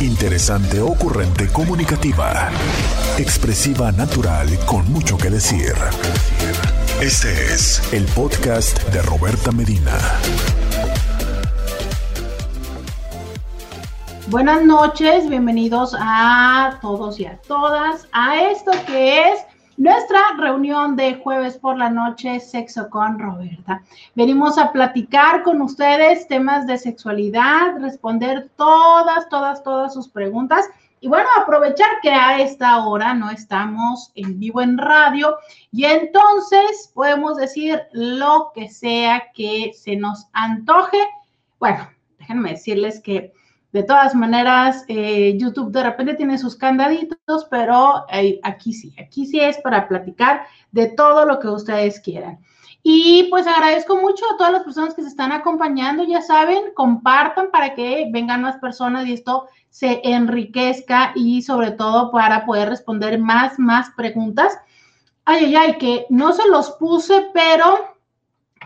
Interesante, ocurrente, comunicativa. Expresiva, natural, con mucho que decir. Este es el podcast de Roberta Medina. Buenas noches, bienvenidos a todos y a todas a esto que es nuestra reunión de jueves por la noche, Sexo con Roberta. Venimos a platicar con ustedes temas de sexualidad, responder todas, todas, todas sus preguntas. Y bueno, aprovechar que a esta hora no estamos en vivo en radio y entonces podemos decir lo que sea que se nos antoje. Bueno, déjenme decirles que de todas maneras, eh, YouTube de repente tiene sus candaditos, pero eh, aquí sí, aquí sí es para platicar de todo lo que ustedes quieran. Y pues agradezco mucho a todas las personas que se están acompañando, ya saben, compartan para que vengan más personas y esto se enriquezca y sobre todo para poder responder más, más preguntas. Ay, ay, ay, que no se los puse, pero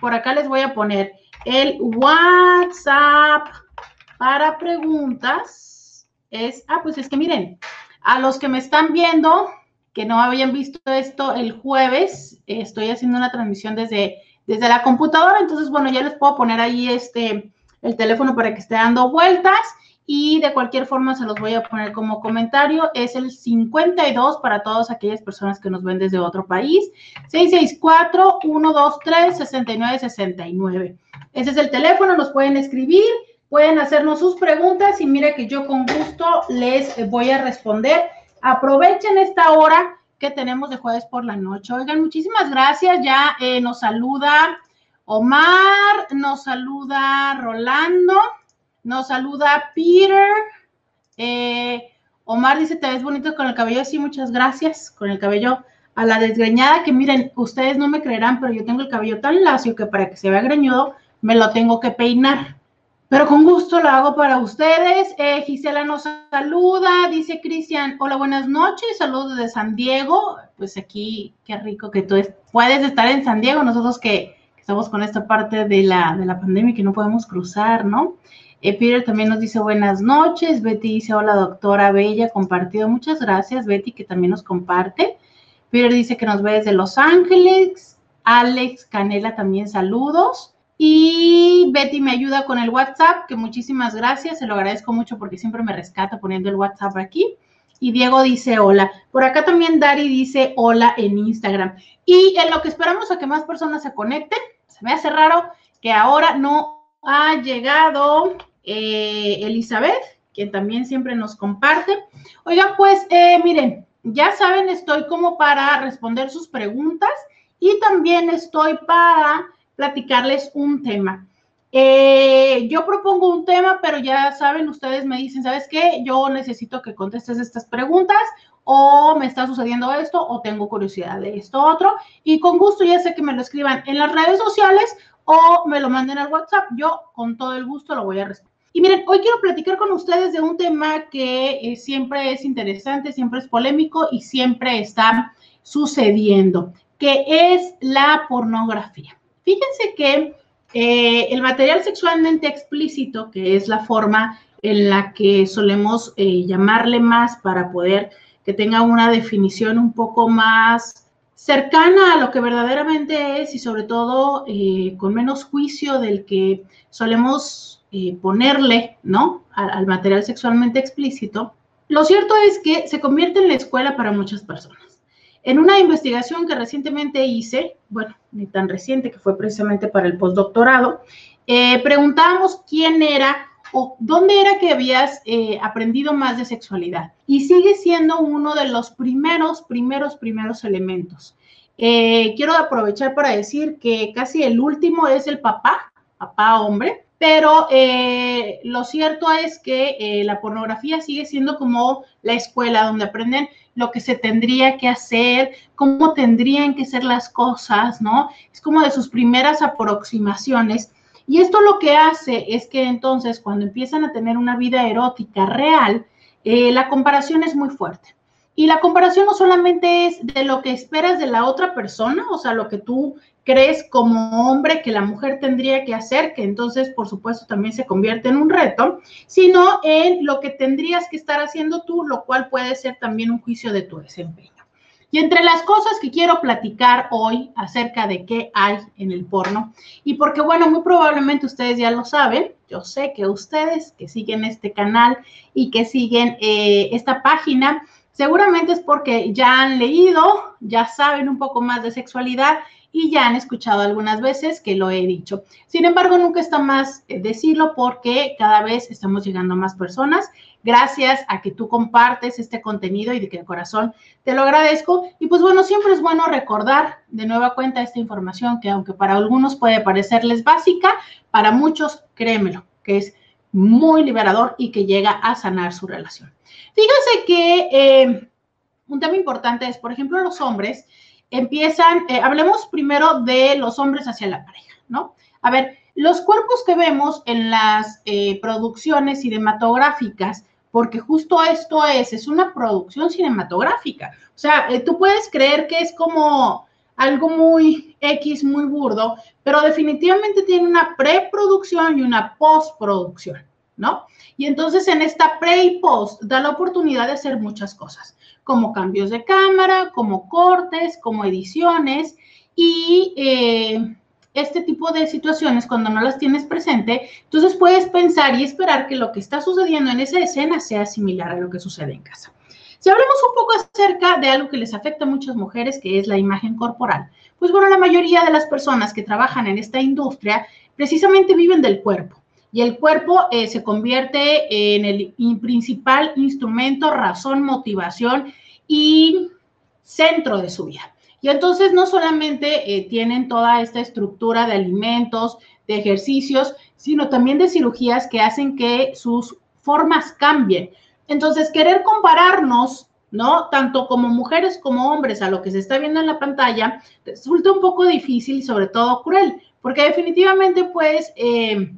por acá les voy a poner el WhatsApp para preguntas es, ah, pues es que miren, a los que me están viendo, que no habían visto esto el jueves, estoy haciendo una transmisión desde, desde la computadora, entonces, bueno, ya les puedo poner ahí este, el teléfono para que esté dando vueltas y de cualquier forma se los voy a poner como comentario. Es el 52 para todas aquellas personas que nos ven desde otro país. 664-123-6969. Ese es el teléfono, nos pueden escribir Pueden hacernos sus preguntas y mire que yo con gusto les voy a responder. Aprovechen esta hora que tenemos de jueves por la noche. Oigan, muchísimas gracias. Ya eh, nos saluda Omar, nos saluda Rolando, nos saluda Peter. Eh, Omar dice, te ves bonito con el cabello. Sí, muchas gracias. Con el cabello a la desgreñada, que miren, ustedes no me creerán, pero yo tengo el cabello tan lacio que para que se vea greñudo, me lo tengo que peinar. Pero con gusto lo hago para ustedes. Eh, Gisela nos saluda, dice Cristian, hola, buenas noches, saludos desde San Diego. Pues aquí, qué rico que tú puedes estar en San Diego, nosotros que, estamos con esta parte de la, de la pandemia que no podemos cruzar, ¿no? Eh, Peter también nos dice buenas noches, Betty dice hola doctora Bella, compartido, muchas gracias Betty que también nos comparte. Peter dice que nos ve desde Los Ángeles, Alex Canela también saludos. Y Betty me ayuda con el WhatsApp, que muchísimas gracias, se lo agradezco mucho porque siempre me rescata poniendo el WhatsApp aquí. Y Diego dice hola. Por acá también Dari dice hola en Instagram. Y en lo que esperamos a que más personas se conecten, se me hace raro que ahora no ha llegado eh, Elizabeth, quien también siempre nos comparte. Oiga, pues eh, miren, ya saben, estoy como para responder sus preguntas y también estoy para platicarles un tema. Eh, yo propongo un tema, pero ya saben, ustedes me dicen, ¿sabes qué? Yo necesito que contestes estas preguntas o me está sucediendo esto o tengo curiosidad de esto otro. Y con gusto ya sé que me lo escriban en las redes sociales o me lo manden al WhatsApp. Yo con todo el gusto lo voy a responder. Y miren, hoy quiero platicar con ustedes de un tema que eh, siempre es interesante, siempre es polémico y siempre está sucediendo, que es la pornografía. Fíjense que eh, el material sexualmente explícito, que es la forma en la que solemos eh, llamarle más para poder que tenga una definición un poco más cercana a lo que verdaderamente es y sobre todo eh, con menos juicio del que solemos ponerle, ¿no? al material sexualmente explícito. Lo cierto es que se convierte en la escuela para muchas personas. En una investigación que recientemente hice, bueno, ni tan reciente, que fue precisamente para el postdoctorado, eh, preguntábamos quién era o dónde era que habías eh, aprendido más de sexualidad. Y sigue siendo uno de los primeros, primeros, primeros elementos. Eh, quiero aprovechar para decir que casi el último es el papá, papá hombre, pero lo cierto es que la pornografía sigue siendo como la escuela donde aprenden lo que se tendría que hacer, cómo tendrían que ser las cosas, ¿no? Es como de sus primeras aproximaciones. Y esto lo que hace es que entonces cuando empiezan a tener una vida erótica real, eh, la comparación es muy fuerte. Y la comparación no solamente es de lo que esperas de la otra persona, o sea, lo que tú crees como hombre que la mujer tendría que hacer, que entonces, por supuesto, también se convierte en un reto, sino en lo que tendrías que estar haciendo tú, lo cual puede ser también un juicio de tu desempeño. Y entre las cosas que quiero platicar hoy acerca de qué hay en el porno, y porque bueno, muy probablemente ustedes ya lo saben, yo sé que ustedes que siguen este canal y que siguen eh, esta página, seguramente es porque ya han leído, ya saben un poco más de sexualidad y ya han escuchado algunas veces que lo he dicho. Sin embargo, nunca está más eh, decirlo porque cada vez estamos llegando a más personas. Gracias a que tú compartes este contenido y de que corazón te lo agradezco. Y pues bueno, siempre es bueno recordar de nueva cuenta esta información que aunque para algunos puede parecerles básica, para muchos, créemelo, que es muy liberador y que llega a sanar su relación. Fíjense que eh, un tema importante es, por ejemplo, los hombres empiezan, eh, hablemos primero de los hombres hacia la pareja, ¿no? A ver, los cuerpos que vemos en las eh, producciones cinematográficas, porque justo esto es, es una producción cinematográfica. O sea, tú puedes creer que es como algo muy X, muy burdo, pero definitivamente tiene una preproducción y una postproducción, ¿no? Y entonces en esta pre y post da la oportunidad de hacer muchas cosas como cambios de cámara, como cortes, como ediciones y eh, este tipo de situaciones cuando no las tienes presente, entonces puedes pensar y esperar que lo que está sucediendo en esa escena sea similar a lo que sucede en casa. Si hablamos un poco acerca de algo que les afecta a muchas mujeres, que es la imagen corporal, pues bueno, la mayoría de las personas que trabajan en esta industria precisamente viven del cuerpo y el cuerpo eh, se convierte en el principal instrumento, razón, motivación y centro de su vida. Y entonces no solamente eh, tienen toda esta estructura de alimentos, de ejercicios, sino también de cirugías que hacen que sus formas cambien. Entonces, querer compararnos, ¿no? Tanto como mujeres como hombres a lo que se está viendo en la pantalla, resulta un poco difícil y sobre todo cruel, porque definitivamente, pues, eh,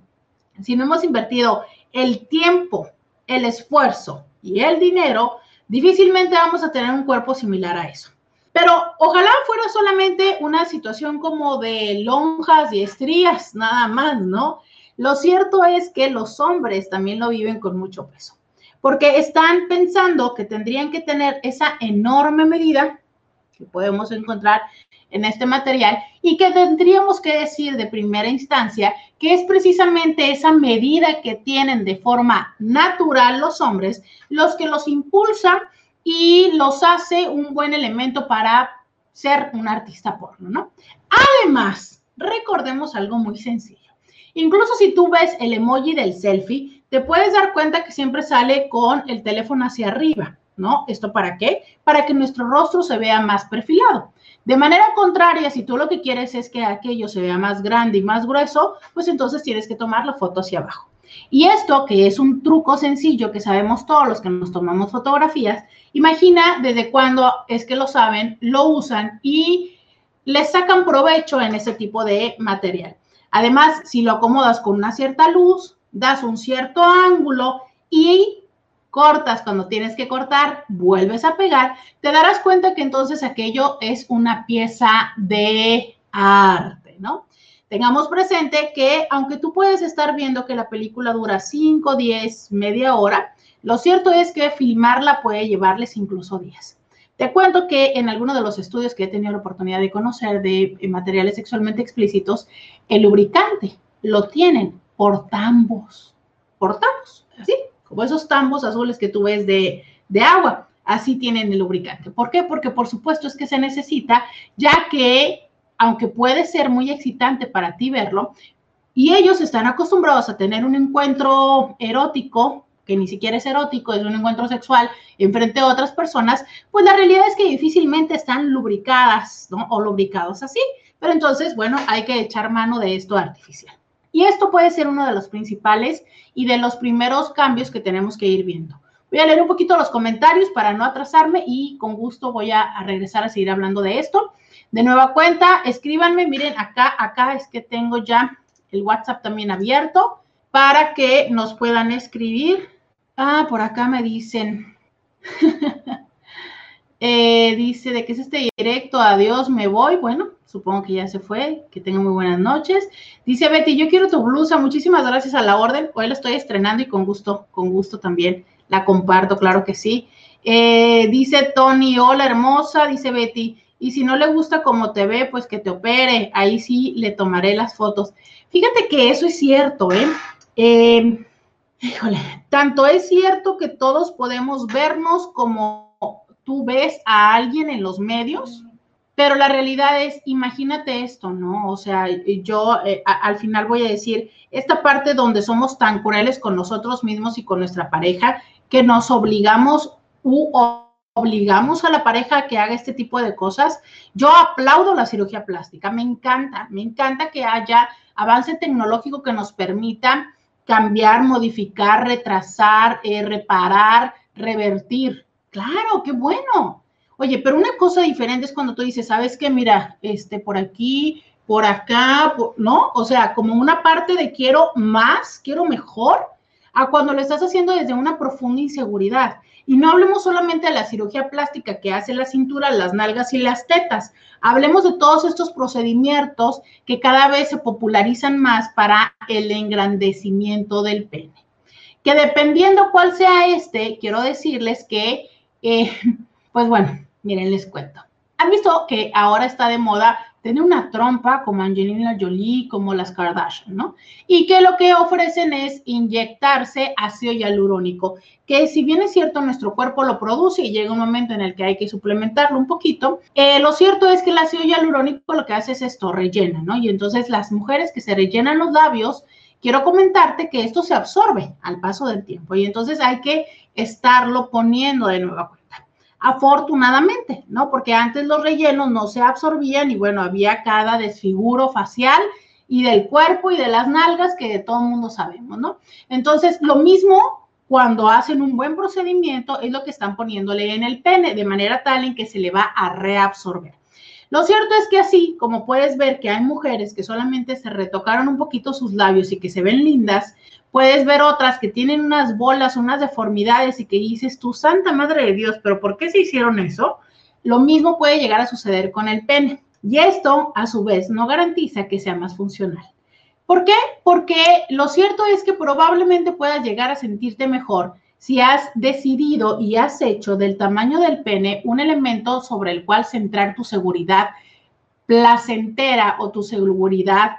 si no hemos invertido el tiempo, el esfuerzo y el dinero, difícilmente vamos a tener un cuerpo similar a eso. Pero ojalá fuera solamente una situación como de lonjas y estrías, nada más, ¿no? Lo cierto es que los hombres también lo viven con mucho peso, porque están pensando que tendrían que tener esa enorme medida que podemos encontrar en este material y que tendríamos que decir de primera instancia que es precisamente esa medida que tienen de forma natural los hombres los que los impulsa y los hace un buen elemento para ser un artista porno, ¿no? Además, recordemos algo muy sencillo. Incluso si tú ves el emoji del selfie, te puedes dar cuenta que siempre sale con el teléfono hacia arriba, ¿no? ¿Esto para qué? Para que nuestro rostro se vea más perfilado. De manera contraria, si tú lo que quieres es que aquello se vea más grande y más grueso, pues entonces tienes que tomar la foto hacia abajo. Y esto, que es un truco sencillo que sabemos todos los que nos tomamos fotografías, imagina desde cuándo es que lo saben, lo usan y les sacan provecho en ese tipo de material. Además, si lo acomodas con una cierta luz, das un cierto ángulo y cortas cuando tienes que cortar, vuelves a pegar, te darás cuenta que entonces aquello es una pieza de arte, ¿no? Tengamos presente que aunque tú puedes estar viendo que la película dura 5, 10, media hora, lo cierto es que filmarla puede llevarles incluso días. Te cuento que en alguno de los estudios que he tenido la oportunidad de conocer de materiales sexualmente explícitos, el lubricante lo tienen por tambos, por tambos, ¿sí? Como esos tambos azules que tú ves de, agua. Así tienen el lubricante. ¿Por qué? Porque por supuesto es que se necesita, ya que aunque puede ser muy excitante para ti verlo, y ellos están acostumbrados a tener un encuentro erótico, que ni siquiera es erótico, es un encuentro sexual enfrente a otras personas, pues la realidad es que difícilmente están lubricadas ¿no? o lubricados así. Pero entonces, bueno, hay que echar mano de esto artificial. Y esto puede ser uno de los principales y de los primeros cambios que tenemos que ir viendo. Voy a leer un poquito los comentarios para no atrasarme y con gusto voy a, regresar a seguir hablando de esto. De nueva cuenta, escríbanme, miren acá, acá es que tengo ya el WhatsApp también abierto para que nos puedan escribir. Ah, por acá me dicen. Eh, dice, ¿de qué es este directo? Adiós, me voy. Bueno, supongo que ya se fue. Que tenga muy buenas noches. Dice Betty, yo quiero tu blusa. Muchísimas gracias a la orden. Hoy la estoy estrenando y con gusto, con gusto también la comparto, claro que sí. Eh, dice Tony, hola hermosa, dice Betty. Y si no le gusta cómo te ve, pues que te opere. Ahí sí le tomaré las fotos. Fíjate que eso es cierto, ¿eh? eh híjole, tanto es cierto que todos podemos vernos como tú ves a alguien en los medios, pero la realidad es, imagínate esto, ¿no? O sea, yo eh, al final voy a decir, esta parte donde somos tan crueles con nosotros mismos y con nuestra pareja, que nos obligamos u obligamos a la pareja a que haga este tipo de cosas. Yo aplaudo la cirugía plástica, me encanta, me encanta que haya avance tecnológico que nos permita cambiar, modificar, retrasar, eh, reparar, revertir. Claro, qué bueno. Oye, pero una cosa diferente es cuando tú dices, ¿sabes qué? Mira, este, por aquí, por acá, ¿no? O sea, como una parte de quiero más, quiero mejor, a cuando lo estás haciendo desde una profunda inseguridad. Y no hablemos solamente de la cirugía plástica que hace la cintura, las nalgas y las tetas. Hablemos de todos estos procedimientos que cada vez se popularizan más para el engrandecimiento del pene. Que dependiendo cuál sea este, quiero decirles que eh, pues bueno, miren, les cuento. ¿Han visto que ahora está de moda tener una trompa como Angelina Jolie, como las Kardashian, ¿no? Y que lo que ofrecen es inyectarse ácido hialurónico, que si bien es cierto, nuestro cuerpo lo produce y llega un momento en el que hay que suplementarlo un poquito, eh, lo cierto es que el ácido hialurónico lo que hace es esto, rellena, ¿no? Y entonces las mujeres que se rellenan los labios, quiero comentarte que esto se absorbe al paso del tiempo y entonces hay que estarlo poniendo de cuenta. Afortunadamente, ¿no? Porque antes los rellenos no se absorbían y bueno, había cada desfiguro facial y del cuerpo y de las nalgas que de todo el mundo sabemos, ¿no? Entonces, lo mismo cuando hacen un buen procedimiento es lo que están poniéndole en el pene, de manera tal en que se le va a reabsorber. Lo cierto es que así, como puedes ver que hay mujeres que solamente se retocaron un poquito sus labios y que se ven lindas, puedes ver otras que tienen unas bolas, unas deformidades y que dices tú, Santa Madre de Dios, pero ¿por qué se hicieron eso? Lo mismo puede llegar a suceder con el pene. Y esto, a su vez, no garantiza que sea más funcional. ¿Por qué? Porque lo cierto es que probablemente puedas llegar a sentirte mejor si has decidido y has hecho del tamaño del pene un elemento sobre el cual centrar tu seguridad placentera o tu seguridad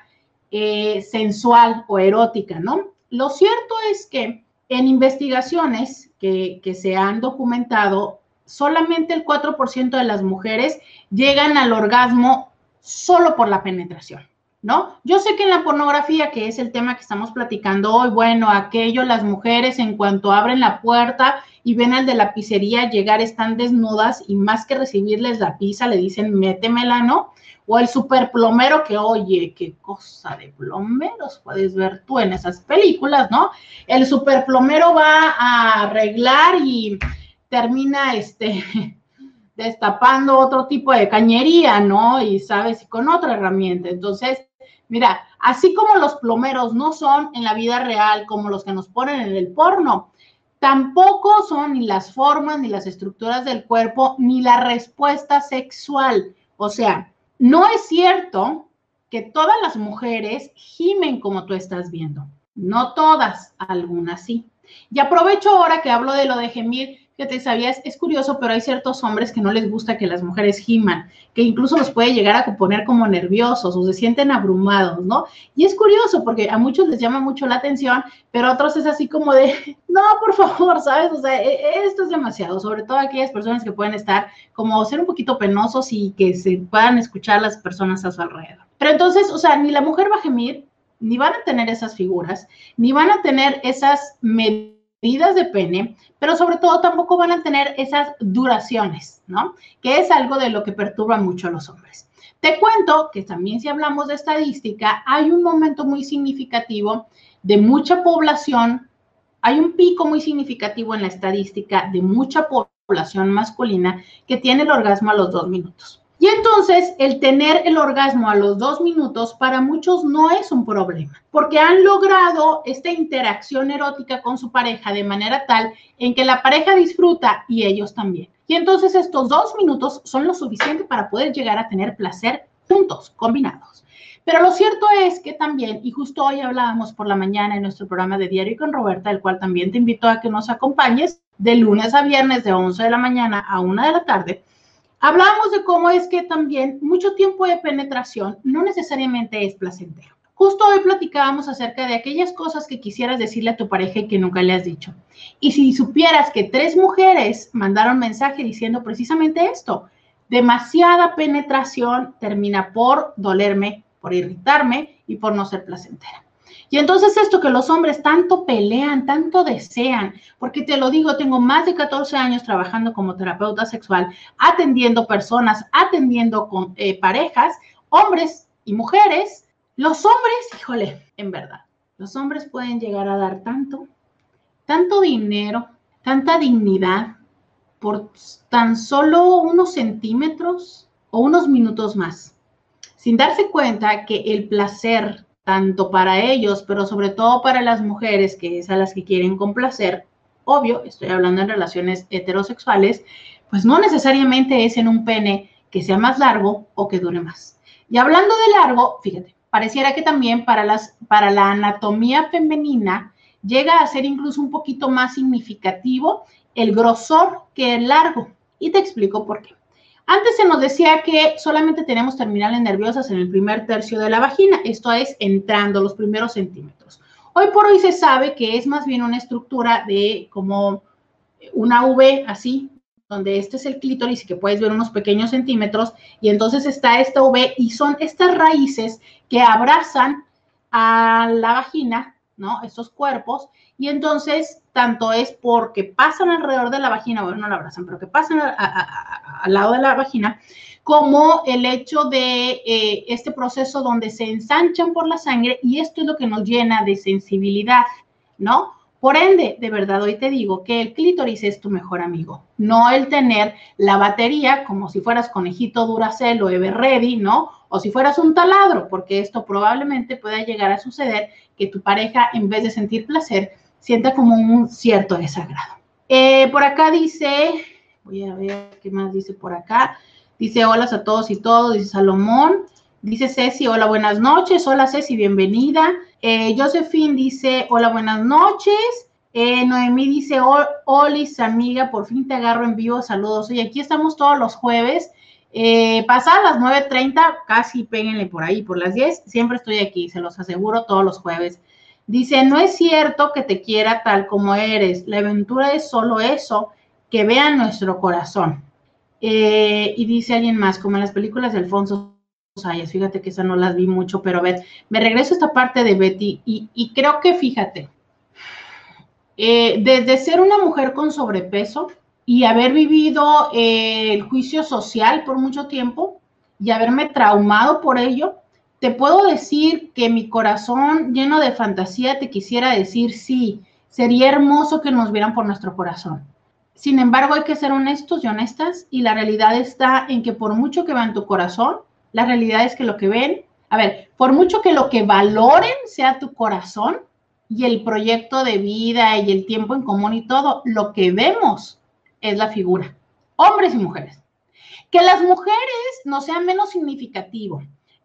eh, sensual o erótica, ¿no? Lo cierto es que en investigaciones que, se han documentado, solamente el 4% de las mujeres llegan al orgasmo solo por la penetración. ¿no? Yo sé que en la pornografía, que es el tema que estamos platicando hoy, bueno, aquello, las mujeres en cuanto abren la puerta y ven al de la pizzería llegar, están desnudas y más que recibirles la pizza, le dicen, métemela, ¿no? O el super plomero que, oye, qué cosa de plomeros puedes ver tú en esas películas, ¿no? El super plomero va a arreglar y termina, este, destapando otro tipo de cañería, ¿no? Y sabes, y con otra herramienta. Entonces, Mira, así como los plomeros no son en la vida real como los que nos ponen en el porno, tampoco son ni las formas, ni las estructuras del cuerpo, ni la respuesta sexual. O sea, no es cierto que todas las mujeres gimen como tú estás viendo. No todas, algunas sí. Y aprovecho ahora que hablo de lo de gemir que te sabías, es curioso, pero hay ciertos hombres que no les gusta que las mujeres giman, que incluso los puede llegar a poner como nerviosos o se sienten abrumados, ¿no? Y es curioso porque a muchos les llama mucho la atención, pero a otros es así como de, no, por favor, ¿sabes? O sea, e, esto es demasiado, sobre todo aquellas personas que pueden estar como ser un poquito penosos y que se puedan escuchar las personas a su alrededor. Pero entonces, o sea, ni la mujer va a gemir, ni van a tener esas figuras, ni van a tener esas medidas de pene, pero sobre todo tampoco van a tener esas duraciones, ¿no? Que es algo de lo que perturba mucho a los hombres. Te cuento que también si hablamos de estadística, hay un momento muy significativo de mucha población, hay un pico muy significativo en la estadística de mucha población masculina que tiene el orgasmo a los dos minutos. Y entonces el tener el orgasmo a los dos minutos para muchos no es un problema, porque han logrado esta interacción erótica con su pareja de manera tal en que la pareja disfruta y ellos también. Y entonces estos dos minutos son lo suficiente para poder llegar a tener placer juntos, combinados. Pero lo cierto es que también, y justo hoy hablábamos por la mañana en nuestro programa de Diario con Roberta, el cual también te invito a que nos acompañes de lunes a viernes de 11 de la mañana a 1 de la tarde, hablábamos de cómo es que también mucho tiempo de penetración no necesariamente es placentero. Justo hoy platicábamos acerca de aquellas cosas que quisieras decirle a tu pareja y que nunca le has dicho. Y si supieras que tres mujeres mandaron mensaje diciendo precisamente esto, demasiada penetración termina por dolerme, por irritarme y por no ser placentera. Y entonces esto que los hombres tanto pelean, tanto desean, porque te lo digo, tengo más de 14 años trabajando como terapeuta sexual, atendiendo personas, atendiendo con eh, parejas, hombres y mujeres. Los hombres, híjole, en verdad, los hombres pueden llegar a dar tanto, tanto dinero, tanta dignidad por tan solo unos centímetros o unos minutos más sin darse cuenta que el placer, tanto para ellos, pero sobre todo para las mujeres, que es a las que quieren complacer, obvio, estoy hablando en relaciones heterosexuales, pues no necesariamente es en un pene que sea más largo o que dure más. Y hablando de largo, fíjate, pareciera que también para, las, para la anatomía femenina llega a ser incluso un poquito más significativo el grosor que el largo. Y te explico por qué. Antes se nos decía que solamente tenemos terminales nerviosas en el primer tercio de la vagina, esto es entrando los primeros centímetros. Hoy por hoy se sabe que es más bien una estructura de como una V así, donde este es el clítoris y que puedes ver unos pequeños centímetros, y entonces está esta V y son estas raíces que abrazan a la vagina, ¿no? Estos cuerpos, y entonces tanto es porque pasan alrededor de la vagina, bueno, no la abrazan, pero que pasan al lado de la vagina, como el hecho de eh, este proceso donde se ensanchan por la sangre y esto es lo que nos llena de sensibilidad, ¿no? Por ende, de verdad, hoy te digo que el clítoris es tu mejor amigo, no el tener la batería como si fueras conejito Duracell o Everready, ¿no? O si fueras un taladro, porque esto probablemente pueda llegar a suceder que tu pareja, en vez de sentir placer, sienta como un cierto desagrado. Eh, por acá dice, voy a ver qué más dice por acá. Dice hola a todos y todos, dice Salomón. Dice Ceci, hola, buenas noches. Hola Ceci, bienvenida. Eh, Josephine dice, hola, buenas noches. Eh, Noemí dice, Olis, amiga, por fin te agarro en vivo. Saludos. Oye, aquí estamos todos los jueves. Eh, pasadas las 9.30, casi péguenle por ahí, por las 10. Siempre estoy aquí, se los aseguro, todos los jueves. Dice, no es cierto que te quiera tal como eres, la aventura es solo eso, que vea nuestro corazón. Eh, y dice alguien más, como en las películas de Alfonso Sayas, fíjate que esa no las vi mucho, pero a me regreso a esta parte de Betty y, creo que fíjate, eh, desde ser una mujer con sobrepeso y haber vivido eh, el juicio social por mucho tiempo y haberme traumado por ello, te puedo decir que mi corazón lleno de fantasía te quisiera decir sí, sería hermoso que nos vieran por nuestro corazón. Sin embargo, hay que ser honestos y honestas y la realidad está en que por mucho que vean tu corazón, la realidad es que lo que ven, a ver, por mucho que lo que valoren sea tu corazón y el proyecto de vida y el tiempo en común y todo, lo que vemos es la figura, hombres y mujeres. Que las mujeres no sean menos significativo,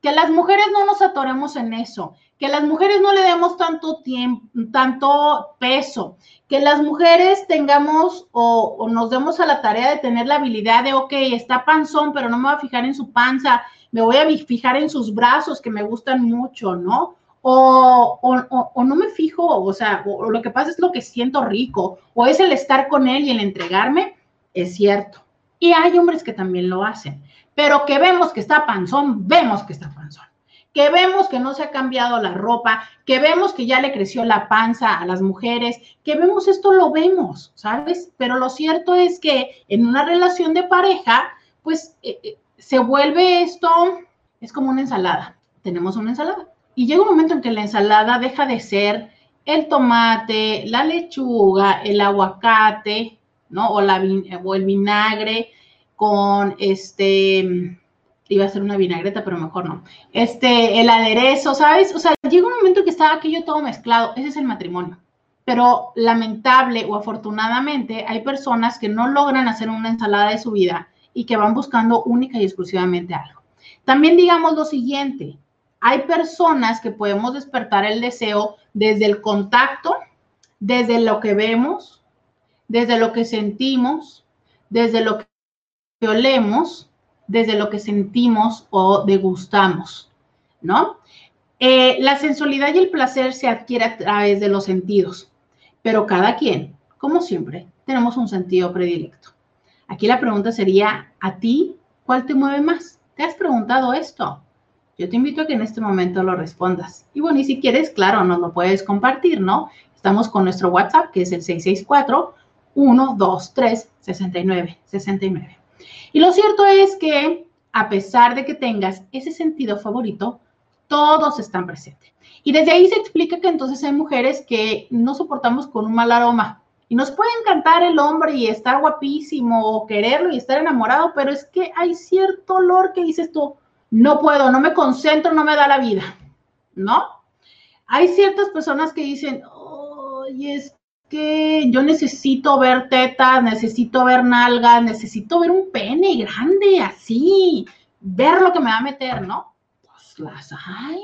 que las mujeres no nos atoremos en eso, que las mujeres no le demos tanto tiempo, tanto peso, que las mujeres tengamos o, nos demos a la tarea de tener la habilidad de, ok, está panzón, pero no me voy a fijar en su panza, me voy a fijar en sus brazos que me gustan mucho, ¿no? O, o, no me fijo, o sea, o lo que pasa es lo que siento rico, o es el estar con él y el entregarme, es cierto. Y hay hombres que también lo hacen pero que vemos que está panzón, vemos que está panzón. Que vemos que no se ha cambiado la ropa, que vemos que ya le creció la panza a las mujeres, que vemos esto, lo vemos, ¿sabes? Pero lo cierto es que en una relación de pareja, pues eh, eh, se vuelve esto, es como una ensalada. Tenemos una ensalada. Y llega un momento en que la ensalada deja de ser el tomate, la lechuga, el aguacate, ¿no? O, la, o el vinagre, con este, iba a ser una vinagreta, pero mejor no, este, el aderezo, ¿sabes? O sea, llega un momento que está aquello todo mezclado, ese es el matrimonio. pero lamentable o afortunadamente hay personas que no logran hacer una ensalada de su vida y que van buscando única y exclusivamente algo. También digamos lo siguiente, hay personas que podemos despertar el deseo desde el contacto, desde lo que vemos, desde lo que sentimos, desde lo que olemos, desde lo que sentimos o degustamos, ¿no? Eh, la sensualidad y el placer se adquiere a través de los sentidos, pero cada quien, como siempre, tenemos un sentido predilecto. Aquí la pregunta sería, ¿a ti cuál te mueve más? ¿Te has preguntado esto? Yo te invito a que en este momento lo respondas. Y bueno, y si quieres, claro, nos lo puedes compartir, ¿no? Estamos con nuestro WhatsApp, que es el 664 123 69 69. Y lo cierto es que a pesar de que tengas ese sentido favorito, todos están presentes. Y desde ahí se explica que entonces hay mujeres que no soportamos con un mal aroma. Y nos puede encantar el hombre y estar guapísimo o quererlo y estar enamorado, pero es que hay cierto olor que dices tú, no puedo, no me concentro, no me da la vida, ¿no? Hay ciertas personas que dicen, oye, es que yo necesito ver tetas, necesito ver nalgas, necesito ver un pene grande, así, ver lo que me va a meter, ¿no? Pues las hay.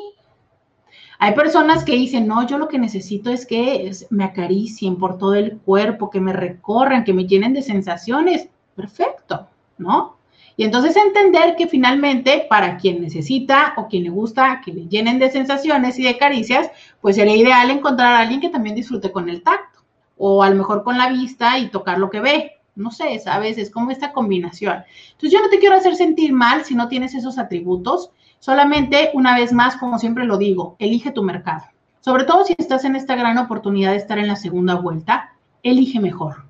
Hay personas que dicen, no, yo lo que necesito es que me acaricien por todo el cuerpo, que me recorran, que me llenen de sensaciones. Perfecto, ¿no? Y entonces entender que finalmente para quien necesita o quien le gusta que le llenen de sensaciones y de caricias, pues sería ideal encontrar a alguien que también disfrute con el tacto o a lo mejor con la vista y tocar lo que ve. No sé, ¿sabes? Es como esta combinación. Entonces yo no te quiero hacer sentir mal si no tienes esos atributos. Solamente, una vez más, como siempre lo digo, elige tu mercado. Sobre todo si estás en esta gran oportunidad de estar en la segunda vuelta, elige mejor.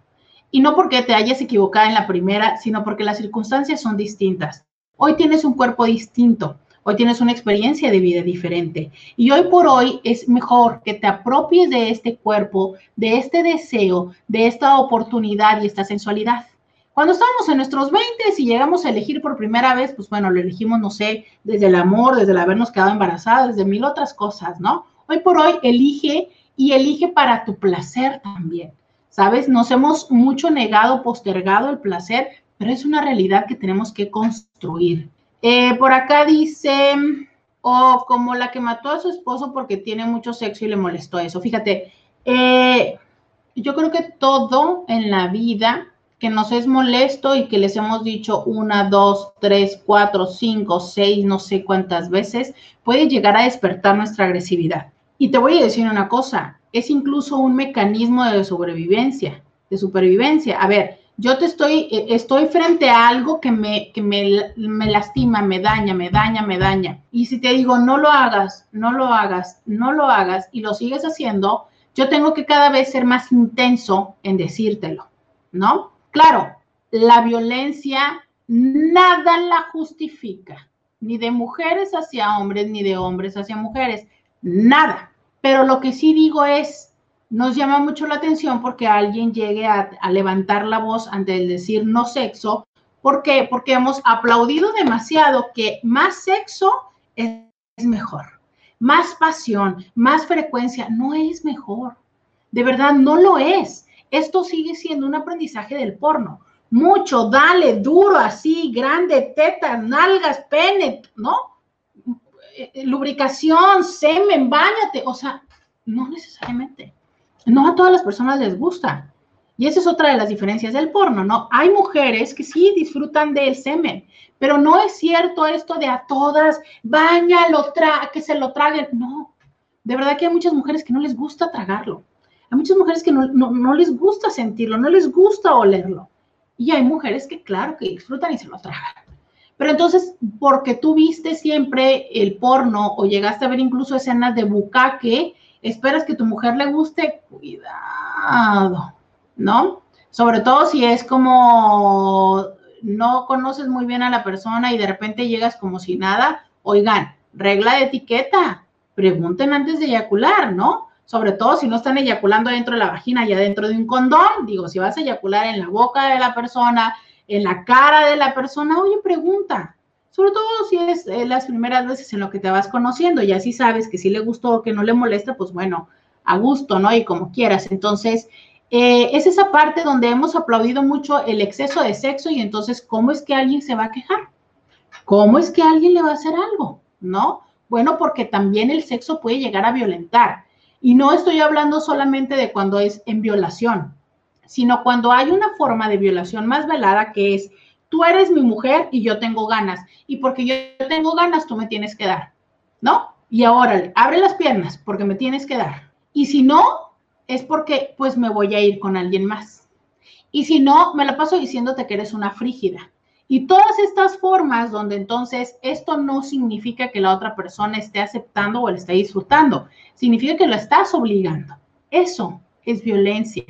Y no porque te hayas equivocado en la primera, sino porque las circunstancias son distintas. Hoy tienes un cuerpo distinto, hoy tienes una experiencia de vida diferente. Y hoy por hoy es mejor que te apropies de este cuerpo, de este deseo, de esta oportunidad y esta sensualidad. Cuando estamos en nuestros 20 y llegamos a elegir por primera vez, pues bueno, lo elegimos, no sé, desde el amor, desde el habernos quedado embarazadas, desde mil otras cosas, ¿no? Hoy por hoy elige y elige para tu placer también. ¿sabes? Nos hemos mucho negado, postergado el placer, pero es una realidad que tenemos que construir. Eh, por acá dice, o como la que mató a su esposo porque tiene mucho sexo y le molestó eso. Fíjate, eh, yo creo que todo en la vida que nos es molesto y que les hemos dicho una, dos, tres, cuatro, cinco, seis, no sé cuántas veces, puede llegar a despertar nuestra agresividad. Y te voy a decir una cosa, es incluso un mecanismo de sobrevivencia, de supervivencia. A ver, yo te estoy, eh, estoy frente a algo que me, que me, me, lastima, me daña, me daña, me daña. Y si te digo, no lo hagas, no lo hagas, no lo hagas, y lo sigues haciendo, yo tengo que cada vez ser más intenso en decírtelo, ¿no? Claro, la violencia nada la justifica, ni de mujeres hacia hombres, ni de hombres hacia mujeres, nada. Pero lo que sí digo es, nos llama mucho la atención porque alguien llegue a, levantar la voz ante el decir no sexo. ¿Por qué? Porque hemos aplaudido demasiado que más sexo es, mejor. Más pasión, más frecuencia, no es mejor. De verdad, no lo es. Esto sigue siendo un aprendizaje del porno. Mucho, dale, duro, así, grande, tetas, nalgas, pene, ¿no? Eh, eh, lubricación, semen, bañate, o sea, no necesariamente. No a todas las personas les gusta. Y esa es otra de las diferencias del porno, ¿no? Hay mujeres que sí disfrutan del semen, pero no es cierto esto de a todas, bañalo, que se lo traguen. No, de verdad que hay muchas mujeres que no les gusta tragarlo. Hay muchas mujeres que no, no les gusta sentirlo, no les gusta olerlo. Y hay mujeres que, claro, que disfrutan y se lo tragan. Pero entonces, porque tú viste siempre el porno o llegaste a ver incluso escenas de bucaque, esperas que tu mujer le guste, cuidado, ¿no? Sobre todo si es como no conoces muy bien a la persona y de repente llegas como si nada. Oigan, regla de etiqueta, pregunten antes de eyacular, ¿no? Sobre todo si no están eyaculando dentro de la vagina, ya dentro de un condón. Digo, si vas a eyacular en la boca de la persona, en la cara de la persona, oye, pregunta. Sobre todo si es eh, las primeras veces en lo que te vas conociendo y así sabes que si le gustó o que no le molesta, pues bueno, a gusto, ¿no? Y como quieras. Entonces, eh, es esa parte donde hemos aplaudido mucho el exceso de sexo y entonces, ¿cómo es que alguien se va a quejar? ¿Cómo es que alguien le va a hacer algo? ¿No? Bueno, porque también el sexo puede llegar a violentar. Y no estoy hablando solamente de cuando es en violación, sino cuando hay una forma de violación más velada que es, tú eres mi mujer y yo tengo ganas. Y porque yo tengo ganas, tú me tienes que dar. ¿No? Y ahora, abre las piernas porque me tienes que dar. Y si no, es porque pues me voy a ir con alguien más. Y si no, me la paso diciéndote que eres una frígida. Y todas estas formas donde entonces esto no significa que la otra persona esté aceptando o le esté disfrutando, significa que lo estás obligando. Eso es violencia.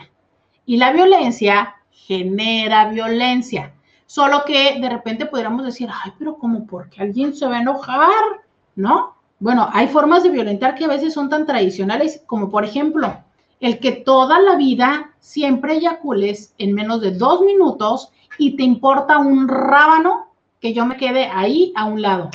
Y la violencia genera violencia. Solo que de repente podríamos decir, ay, pero como porque alguien se va a enojar, ¿no? Bueno, hay formas de violentar que a veces son tan tradicionales como por ejemplo, el que toda la vida siempre eyacules en menos de dos minutos y te importa un rábano que yo me quede ahí a un lado.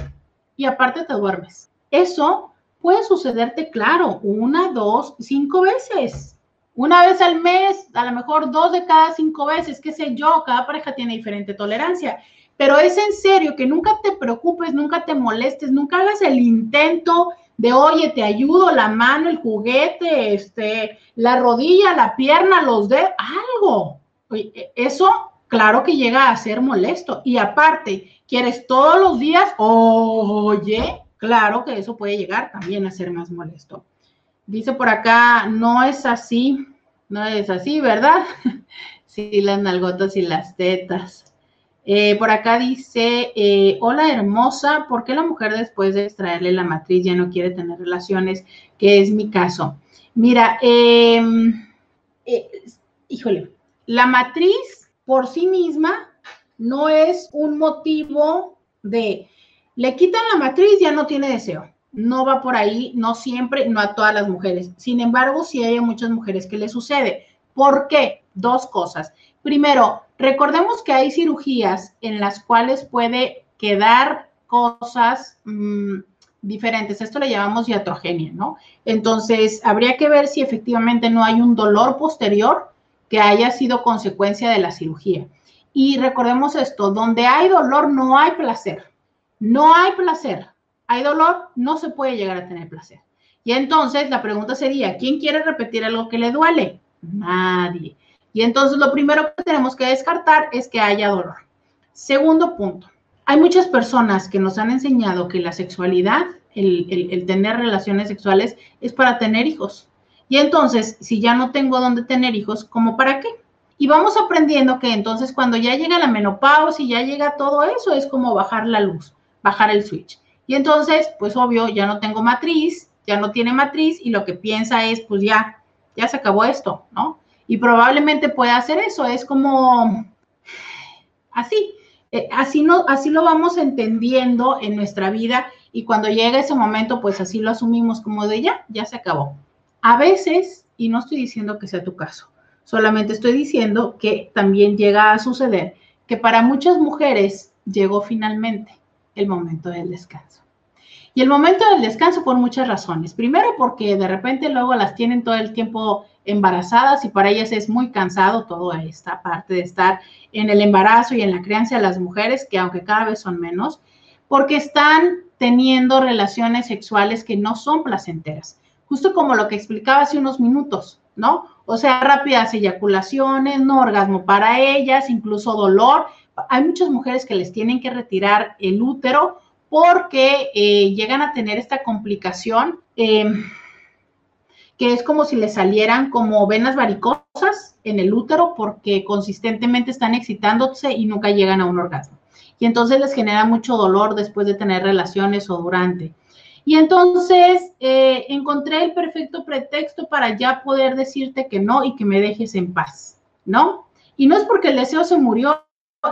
Y aparte te duermes. Eso puede sucederte, claro, una, dos, cinco veces. Una vez al mes, a lo mejor dos de cada cinco veces, qué sé yo, cada pareja tiene diferente tolerancia. Pero es en serio que nunca te preocupes, nunca te molestes, nunca hagas el intento de, oye, te ayudo, la mano, el juguete, este, la rodilla, la pierna, los dedos, algo. E, eso, claro que llega a ser molesto. Y aparte, quieres todos los días, oye, claro que eso puede llegar también a ser más molesto. Dice por acá, no es así, no es así, ¿verdad? sí, las nalgotas y las tetas. Eh, por acá dice, eh, hola hermosa, ¿por qué la mujer después de extraerle la matriz ya no quiere tener relaciones? Que es mi caso. Mira, em, eh, híjole, la matriz por sí misma no es un motivo de, le quitan la matriz, ya no tiene deseo. No va por ahí, no siempre, no a todas las mujeres. Sin embargo, sí hay muchas mujeres que le sucede. ¿Por qué? Dos cosas. Primero, recordemos que hay cirugías en las cuales puede quedar cosas mm, diferentes. Esto le llamamos iatrogenia, ¿no? Entonces, habría que ver si efectivamente no hay un dolor posterior que haya sido consecuencia de la cirugía. Y recordemos esto, donde hay dolor no hay placer. No hay placer. Hay dolor, no se puede llegar a tener placer. Y entonces la pregunta sería, ¿quién quiere repetir algo que le duele? Nadie. Y entonces lo primero que tenemos que descartar es que haya dolor. Segundo punto, hay muchas personas que nos han enseñado que la sexualidad, el, tener relaciones sexuales es para tener hijos. Y entonces, si ya no tengo dónde tener hijos, ¿cómo para qué? Y vamos aprendiendo que entonces cuando ya llega la menopausia y ya llega todo eso, es como bajar la luz, bajar el switch. Y entonces, pues obvio, ya no tengo matriz, ya no tiene matriz y lo que piensa es, pues ya, ya se acabó esto, ¿no? y probablemente pueda hacer eso. Es como así, eh, así, no, así lo vamos entendiendo en nuestra vida y cuando llega ese momento, pues así lo asumimos como de ya, ya se acabó. A veces, y no estoy diciendo que sea tu caso, solamente estoy diciendo que también llega a suceder que para muchas mujeres llegó finalmente el momento del descanso. Y el momento del descanso por muchas razones. Primero porque de repente luego las tienen todo el tiempo embarazadas y para ellas es muy cansado toda esta parte de estar en el embarazo y en la crianza de las mujeres, que aunque cada vez son menos, porque están teniendo relaciones sexuales que no son placenteras, justo como lo que explicaba hace unos minutos, ¿no? O sea, rápidas eyaculaciones, no orgasmo para ellas, incluso dolor. Hay muchas mujeres que les tienen que retirar el útero porque eh, llegan a tener esta complicación. Eh, que es como si le salieran como venas varicosas en el útero porque consistentemente están excitándose y nunca llegan a un orgasmo. Y entonces les genera mucho dolor después de tener relaciones o durante. Y entonces eh, encontré el perfecto pretexto para ya poder decirte que no y que me dejes en paz, ¿no? Y no es porque el deseo se murió,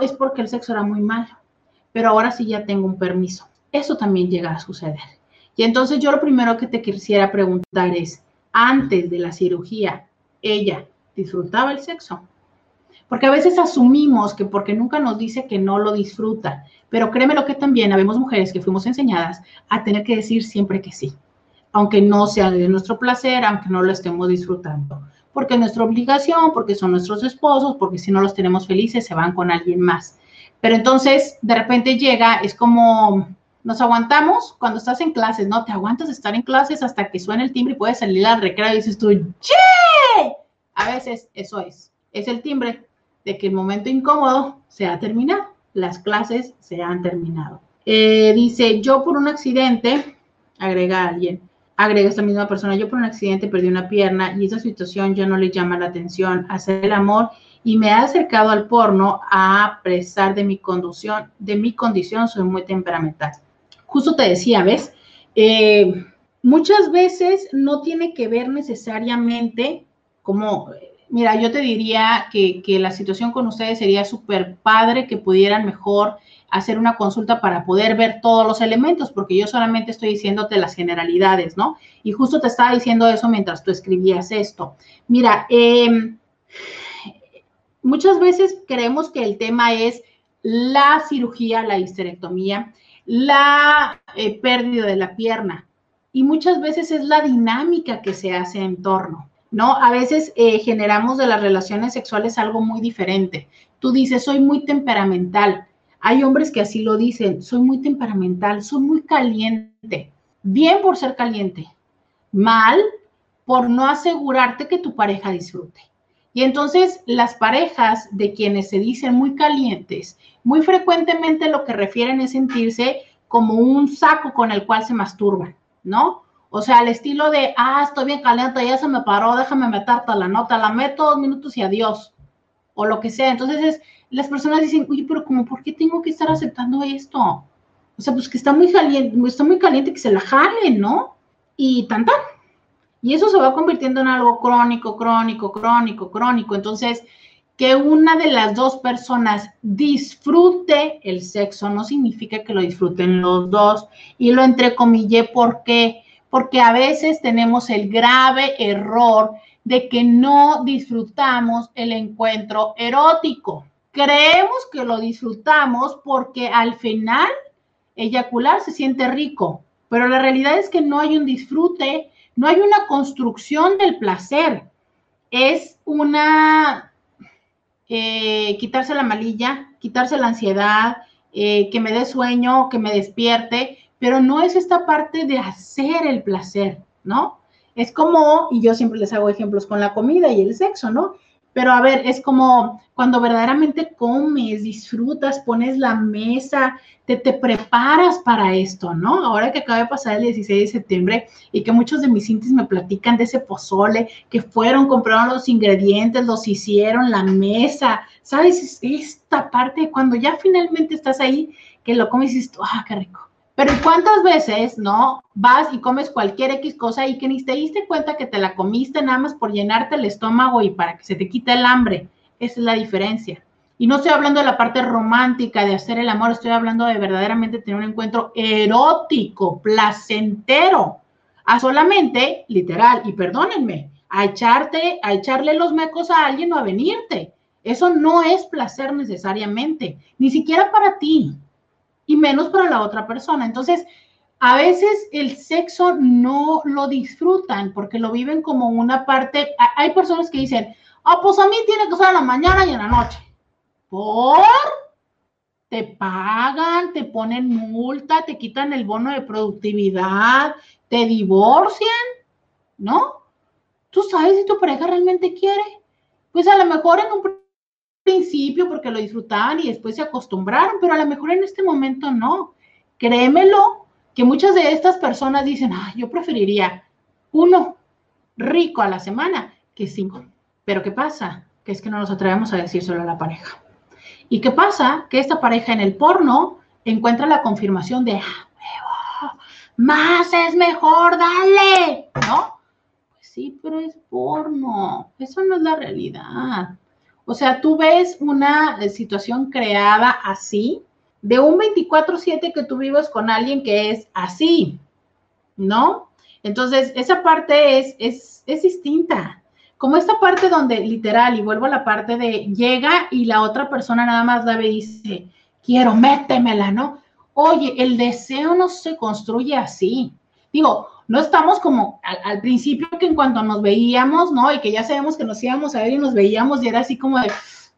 es porque el sexo era muy malo. Pero ahora sí ya tengo un permiso. Eso también llega a suceder. Y entonces yo lo primero que te quisiera preguntar es, antes de la cirugía, ella disfrutaba el sexo. Porque a veces asumimos que porque nunca nos dice que no lo disfruta, pero créeme lo que también habemos mujeres que fuimos enseñadas a tener que decir siempre que sí, aunque no sea de nuestro placer, aunque no lo estemos disfrutando. Porque es nuestra obligación, porque son nuestros esposos, porque si no los tenemos felices se van con alguien más. Pero entonces de repente llega, es como nos aguantamos cuando estás en clases, ¿no? Te aguantas estar en clases hasta que suene el timbre y puedes salir al recreo y dices tú, ¡Che! A veces eso es, es el timbre de que el momento incómodo se ha terminado, las clases se han terminado. Eh, dice, yo por un accidente, agrega alguien, agrega esta misma persona, yo por un accidente perdí una pierna y esa situación ya no le llama la atención, hacer el amor y me ha acercado al porno a pesar de mi conducción, de mi condición, soy muy temperamental. Justo te decía, ¿ves? Eh, muchas veces no tiene que ver necesariamente como, mira, yo te diría que, que la situación con ustedes sería súper padre que pudieran mejor hacer una consulta para poder ver todos los elementos, porque yo solamente estoy diciéndote las generalidades, ¿no? Y justo te estaba diciendo eso mientras tú escribías esto. Mira, eh, muchas veces creemos que el tema es la cirugía, la histerectomía, la eh, pérdida de la pierna. Y muchas veces es la dinámica que se hace en torno, ¿no? A veces eh, generamos de las relaciones sexuales algo muy diferente. Tú dices, soy muy temperamental. Hay hombres que así lo dicen, soy muy temperamental, soy muy caliente. Bien por ser caliente, mal por no asegurarte que tu pareja disfrute. Y entonces las parejas de quienes se dicen muy calientes, muy frecuentemente lo que refieren es sentirse como un saco con el cual se masturban, ¿no? O sea, al estilo de, ah, estoy bien caliente, ya se me paró, déjame meterte la nota, la meto dos minutos y adiós, o lo que sea. Entonces es, las personas dicen, oye, pero como, ¿por qué tengo que estar aceptando esto? O sea, pues que está muy caliente, está muy caliente que se la jalen, ¿no? Y tan. Y eso se va convirtiendo en algo crónico, crónico, crónico, crónico. Entonces, que una de las dos personas disfrute el sexo no significa que lo disfruten los dos. Y lo entrecomillé porque porque a veces tenemos el grave error de que no disfrutamos el encuentro erótico. Creemos que lo disfrutamos porque al final eyacular se siente rico, pero la realidad es que no hay un disfrute no hay una construcción del placer, es una eh, quitarse la malilla, quitarse la ansiedad, eh, que me dé sueño, que me despierte, pero no es esta parte de hacer el placer, ¿no? Es como, y yo siempre les hago ejemplos con la comida y el sexo, ¿no? Pero a ver, es como cuando verdaderamente comes, disfrutas, pones la mesa, te, te preparas para esto, ¿no? Ahora que acaba de pasar el 16 de septiembre y que muchos de mis intis me platican de ese pozole, que fueron, compraron los ingredientes, los hicieron, la mesa, ¿sabes? Esta parte, cuando ya finalmente estás ahí, que lo comes y dices, ah, qué rico pero ¿cuántas veces, no? Vas y comes cualquier X cosa y que ni te diste cuenta que te la comiste nada más por llenarte el estómago y para que se te quite el hambre? Esa es la diferencia. Y no estoy hablando de la parte romántica de hacer el amor, estoy hablando de verdaderamente tener un encuentro erótico, placentero, a solamente, literal, y perdónenme, a echarte, a echarle los mecos a alguien o a venirte. Eso no es placer necesariamente, ni siquiera para ti y menos para la otra persona. Entonces, a veces el sexo no lo disfrutan porque lo viven como una parte. Hay personas que dicen, ah, pues a mí tiene que ser en la mañana y en la noche. ¿Por? Te pagan, te ponen multa, te quitan el bono de productividad, te divorcian, ¿no? ¿Tú sabes si tu pareja realmente quiere? Pues a lo mejor en un principio porque lo disfrutaban y después se acostumbraron, pero a lo mejor en este momento no. Créemelo, que muchas de estas personas dicen, ah, yo preferiría uno rico a la semana que cinco. Pero ¿qué pasa? Que es que no nos atrevemos a decírselo a la pareja. ¿Y qué pasa? Que esta pareja en el porno encuentra la confirmación de, ah, más es mejor, dale, ¿no? Pues sí, pero es porno. Eso no es la realidad. O sea, tú ves una eh, situación creada así, de un 24/7 que tú vives con alguien que es así, ¿no? Entonces, esa parte es, es, es distinta. Como esta parte donde literal, y vuelvo a la parte de llega y la otra persona nada más la ve dice, quiero, métemela, ¿no? Oye, el deseo no se construye así. Digo, no estamos como al, principio que en cuanto nos veíamos, ¿no? Y que ya sabemos que nos íbamos a ver y nos veíamos y era así como de,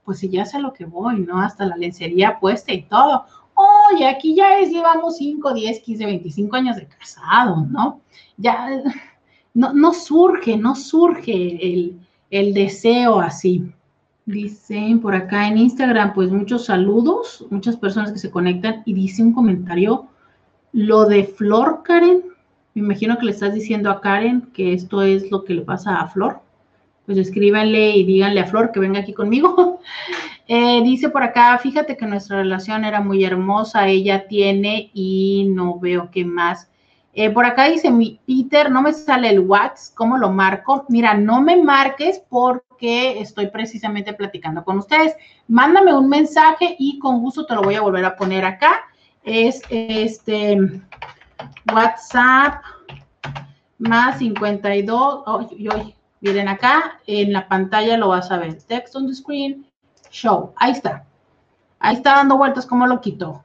pues si ya sé lo que voy, ¿no? Hasta la lencería puesta y todo. Oye, aquí ya es, llevamos 5, 10, 15, 25 años de casado, ¿no? Ya no, no surge, no surge el, el deseo así. Dicen por acá en Instagram, pues muchos saludos, muchas personas que se conectan y dice un comentario, lo de Flor, Karen, me imagino que le estás diciendo a Karen que esto es lo que le pasa a Flor. Pues escríbanle y díganle a Flor que venga aquí conmigo. Eh, dice por acá, fíjate que nuestra relación era muy hermosa, ella tiene y no veo qué más. Eh, por acá dice mi Peter, no me sale el WhatsApp, ¿cómo lo marco? Mira, no me marques porque estoy precisamente platicando con ustedes. Mándame un mensaje y con gusto te lo voy a volver a poner acá. Es este WhatsApp más 52. Oh, miren acá en la pantalla lo vas a ver. Text on the screen, show. Ahí está. Ahí está dando vueltas. ¿Cómo lo quito?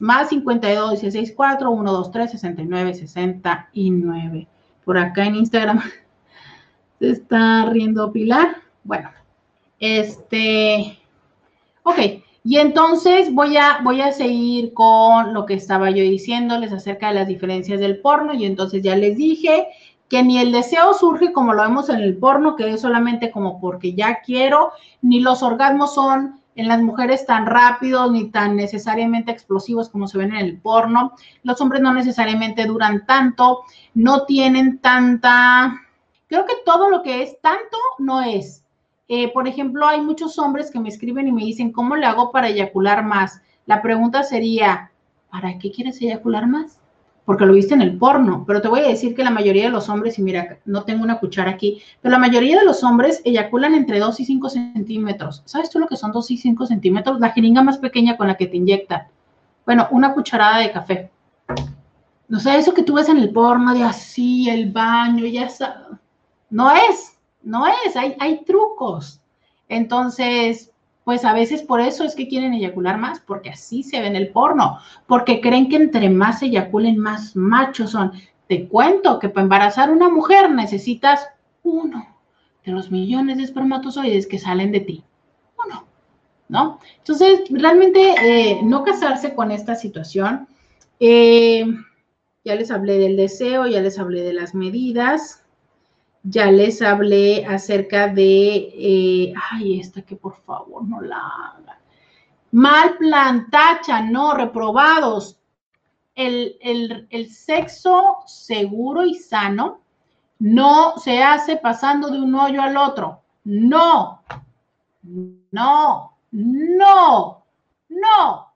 Más 52, 16, 4, 1, 2, 3, 69, 69. Por acá en Instagram se está riendo Pilar. Bueno, este. Ok. Y entonces voy a, voy a seguir con lo que estaba yo diciéndoles acerca de las diferencias del porno. Y entonces ya les dije que ni el deseo surge como lo vemos en el porno, que es solamente como porque ya quiero, ni los orgasmos son en las mujeres tan rápidos ni tan necesariamente explosivos como se ven en el porno. Los hombres no necesariamente duran tanto, no tienen tanta, creo que todo lo que es tanto no es. Eh, por ejemplo, hay muchos hombres que me escriben y me dicen, ¿cómo le hago para eyacular más? La pregunta sería, ¿para qué quieres eyacular más? Porque lo viste en el porno, pero te voy a decir que la mayoría de los hombres, y mira, no tengo una cuchara aquí, pero la mayoría de los hombres eyaculan entre 2 y 5 centímetros. ¿Sabes tú lo que son 2 y 5 centímetros? La jeringa más pequeña con la que te inyectan. Bueno, una cucharada de café. No sé, eso que tú ves en el porno de así, el baño, ya está. No es, no es, hay, hay trucos. Entonces, pues a veces por eso es que quieren eyacular más, porque así se ve en el porno, porque creen que entre más eyaculen, más machos son. Te cuento que para embarazar una mujer necesitas uno de los millones de espermatozoides que salen de ti. Uno, ¿no? Entonces, realmente eh, no casarse con esta situación. Eh, ya les hablé del deseo, ya les hablé de las medidas ya les hablé acerca de, eh, ay, esta que por favor no la hagan. Mal plantacha, no, reprobados. El, el sexo seguro y sano no se hace pasando de un hoyo al otro. No, no, no, no.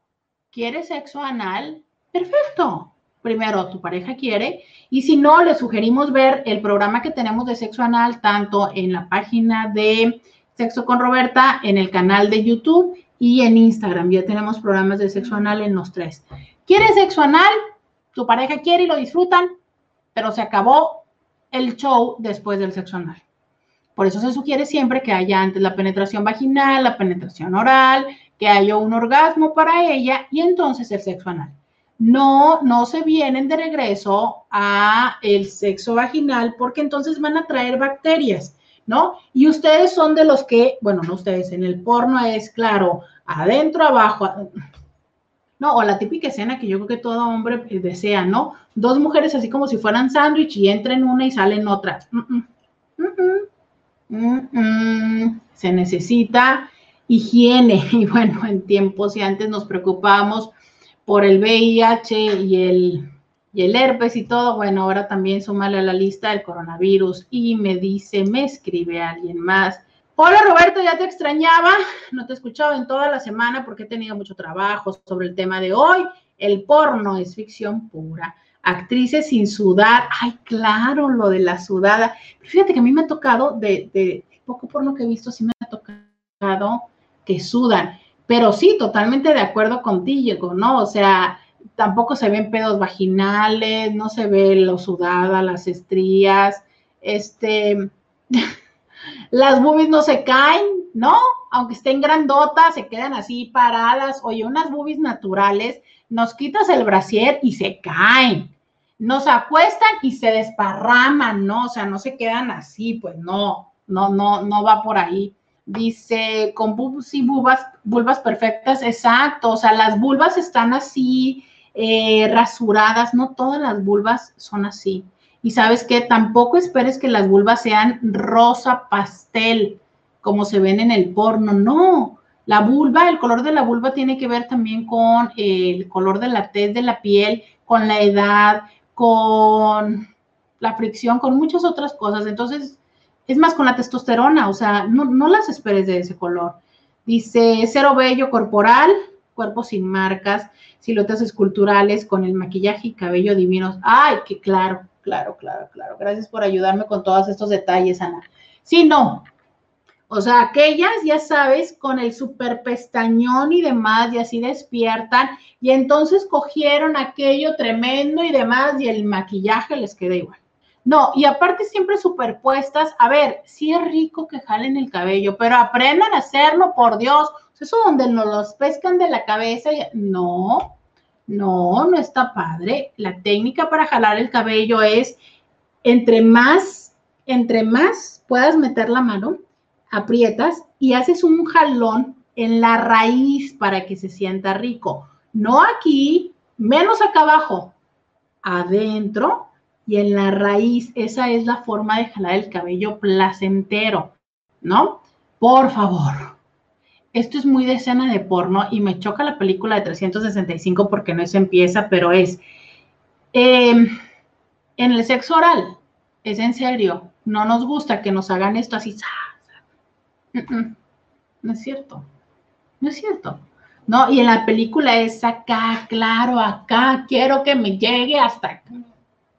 ¿Quieres sexo anal? Perfecto primero tu pareja quiere y si no, le sugerimos ver el programa que tenemos de sexo anal tanto en la página de Sexo con Roberta, en el canal de YouTube y en Instagram. Ya tenemos programas de sexo anal en los tres. ¿Quieres sexo anal? Tu pareja quiere y lo disfrutan, pero se acabó el show después del sexo anal. Por eso se sugiere siempre que haya antes la penetración vaginal, la penetración oral, que haya un orgasmo para ella y entonces el sexo anal no, no se vienen de regreso a el sexo vaginal porque entonces van a traer bacterias, ¿no? Y ustedes son de los que, bueno, no ustedes, en el porno es claro, adentro, abajo, ¿no? O la típica escena que yo creo que todo hombre desea, ¿no? Dos mujeres así como si fueran sándwich y entren una y salen otra. se necesita higiene y bueno, en tiempos y antes nos preocupábamos por el VIH y el, y el herpes y todo, bueno, ahora también súmale a la lista el coronavirus y me dice, me escribe alguien más. Hola Roberto, ya te extrañaba, no te he escuchado en toda la semana porque he tenido mucho trabajo sobre el tema de hoy. El porno es ficción pura. Actrices sin sudar, ay, claro, lo de la sudada. fíjate que a mí me ha tocado, de, de poco porno que he visto, sí me ha tocado que sudan. Pero sí, totalmente de acuerdo contigo, ¿no? O sea, tampoco se ven pedos vaginales, no se ve lo sudada, las estrías, este, las boobies no se caen, ¿no? Aunque estén grandotas, se quedan así paradas. Oye, unas boobies naturales, nos quitas el brasier y se caen. nos acuestan y se desparraman, ¿no? O sea, no se quedan así, pues no, no, no, no va por ahí. Dice, con bulbas y vulvas perfectas, exacto, o sea, las vulvas están así, eh, rasuradas, no todas las vulvas son así. Y sabes que tampoco esperes que las vulvas sean rosa pastel, como se ven en el porno, no. La vulva, el color de la vulva tiene que ver también con el color de la tez de la piel, con la edad, con la fricción, con muchas otras cosas. Entonces, es más con la testosterona, o sea, no, no las esperes de ese color. Dice, cero vello corporal, cuerpo sin marcas, siluetas esculturales con el maquillaje y cabello divinos. Ay, que claro, claro, claro, claro. Gracias por ayudarme con todos estos detalles, Ana. Sí, no. O sea, aquellas, ya sabes, con el super pestañón y demás, y así despiertan, y entonces cogieron aquello tremendo y demás, y el maquillaje les queda igual. No, y aparte siempre superpuestas, a ver, sí es rico que jalen el cabello, pero aprendan a hacerlo, por Dios. Eso donde nos los pescan de la cabeza, y... no, no, no está padre. La técnica para jalar el cabello es entre más, entre más puedas meter la mano, aprietas y haces un jalón en la raíz para que se sienta rico. No aquí, menos acá abajo, adentro y en la raíz. Esa es la forma de jalar el cabello placentero, ¿no? Por favor esto es muy de escena de porno y me choca la película de 365 porque no es empieza, pero es em, en el sexo oral, es en serio, no nos gusta que nos hagan esto así. No es cierto, no es cierto. No, y en la película es acá, claro, acá, quiero que me llegue hasta acá.